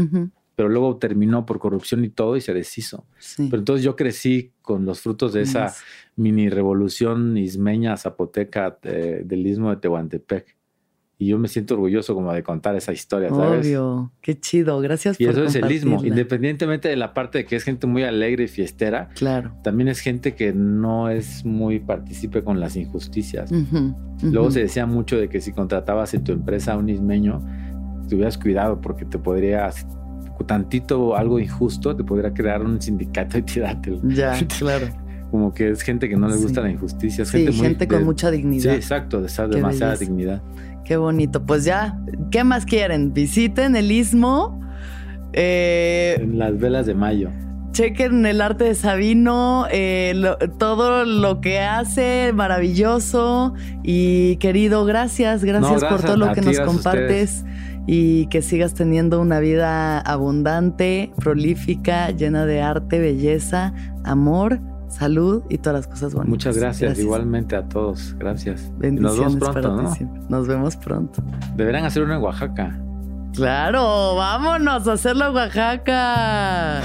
Pero luego terminó por corrupción y todo y se deshizo. Pero entonces yo crecí con los frutos de esa mini revolución ismeña zapoteca eh, del istmo de Tehuantepec. Y yo me siento orgulloso como de contar esa historia, ¿sabes? Obvio, qué chido, gracias y por Y eso es el ismo, independientemente de la parte de que es gente muy alegre y fiestera, claro. también es gente que no es muy partícipe con las injusticias. Luego se decía mucho de que si contratabas en tu empresa a un ismeño, tuvieras cuidado porque te podría tantito algo injusto, te podría crear un sindicato y tirártelo. [LAUGHS] Ya, [LAUGHS] claro. Como que es gente que no le gusta la injusticia. Es sí, gente, con mucha dignidad. Sí, exacto, de demasiada dignidad. Qué bonito. Pues ya, ¿qué más quieren? Visiten el istmo. Eh, en las velas de mayo. Chequen el arte de Sabino, eh, todo lo que hace, maravilloso. Y querido, gracias, gracias, por todo lo que nos compartes y que sigas teniendo una vida abundante, prolífica, llena de arte, belleza, amor salud y todas las cosas buenas. Muchas gracias, igualmente a todos. Gracias. Bendiciones Nos vemos pronto, ¿no? Nos vemos pronto. Deberán hacer uno en Oaxaca. Claro, vámonos a hacerlo en Oaxaca.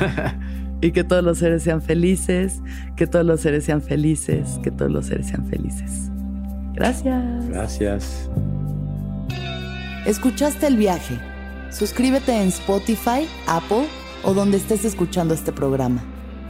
[LAUGHS] y que todos los seres sean felices, que todos los seres sean felices, que todos los seres sean felices. Gracias. Gracias. ¿Escuchaste el viaje? Suscríbete en Spotify, Apple o donde estés escuchando este programa.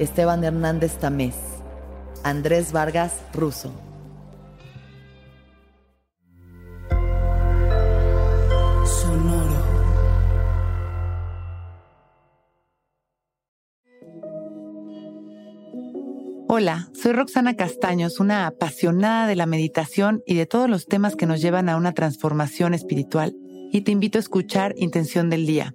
Esteban Hernández Tamés, Andrés Vargas Russo. Sonoro. Hola, soy Roxana Castaños, una apasionada de la meditación y de todos los temas que nos llevan a una transformación espiritual, y te invito a escuchar Intención del Día,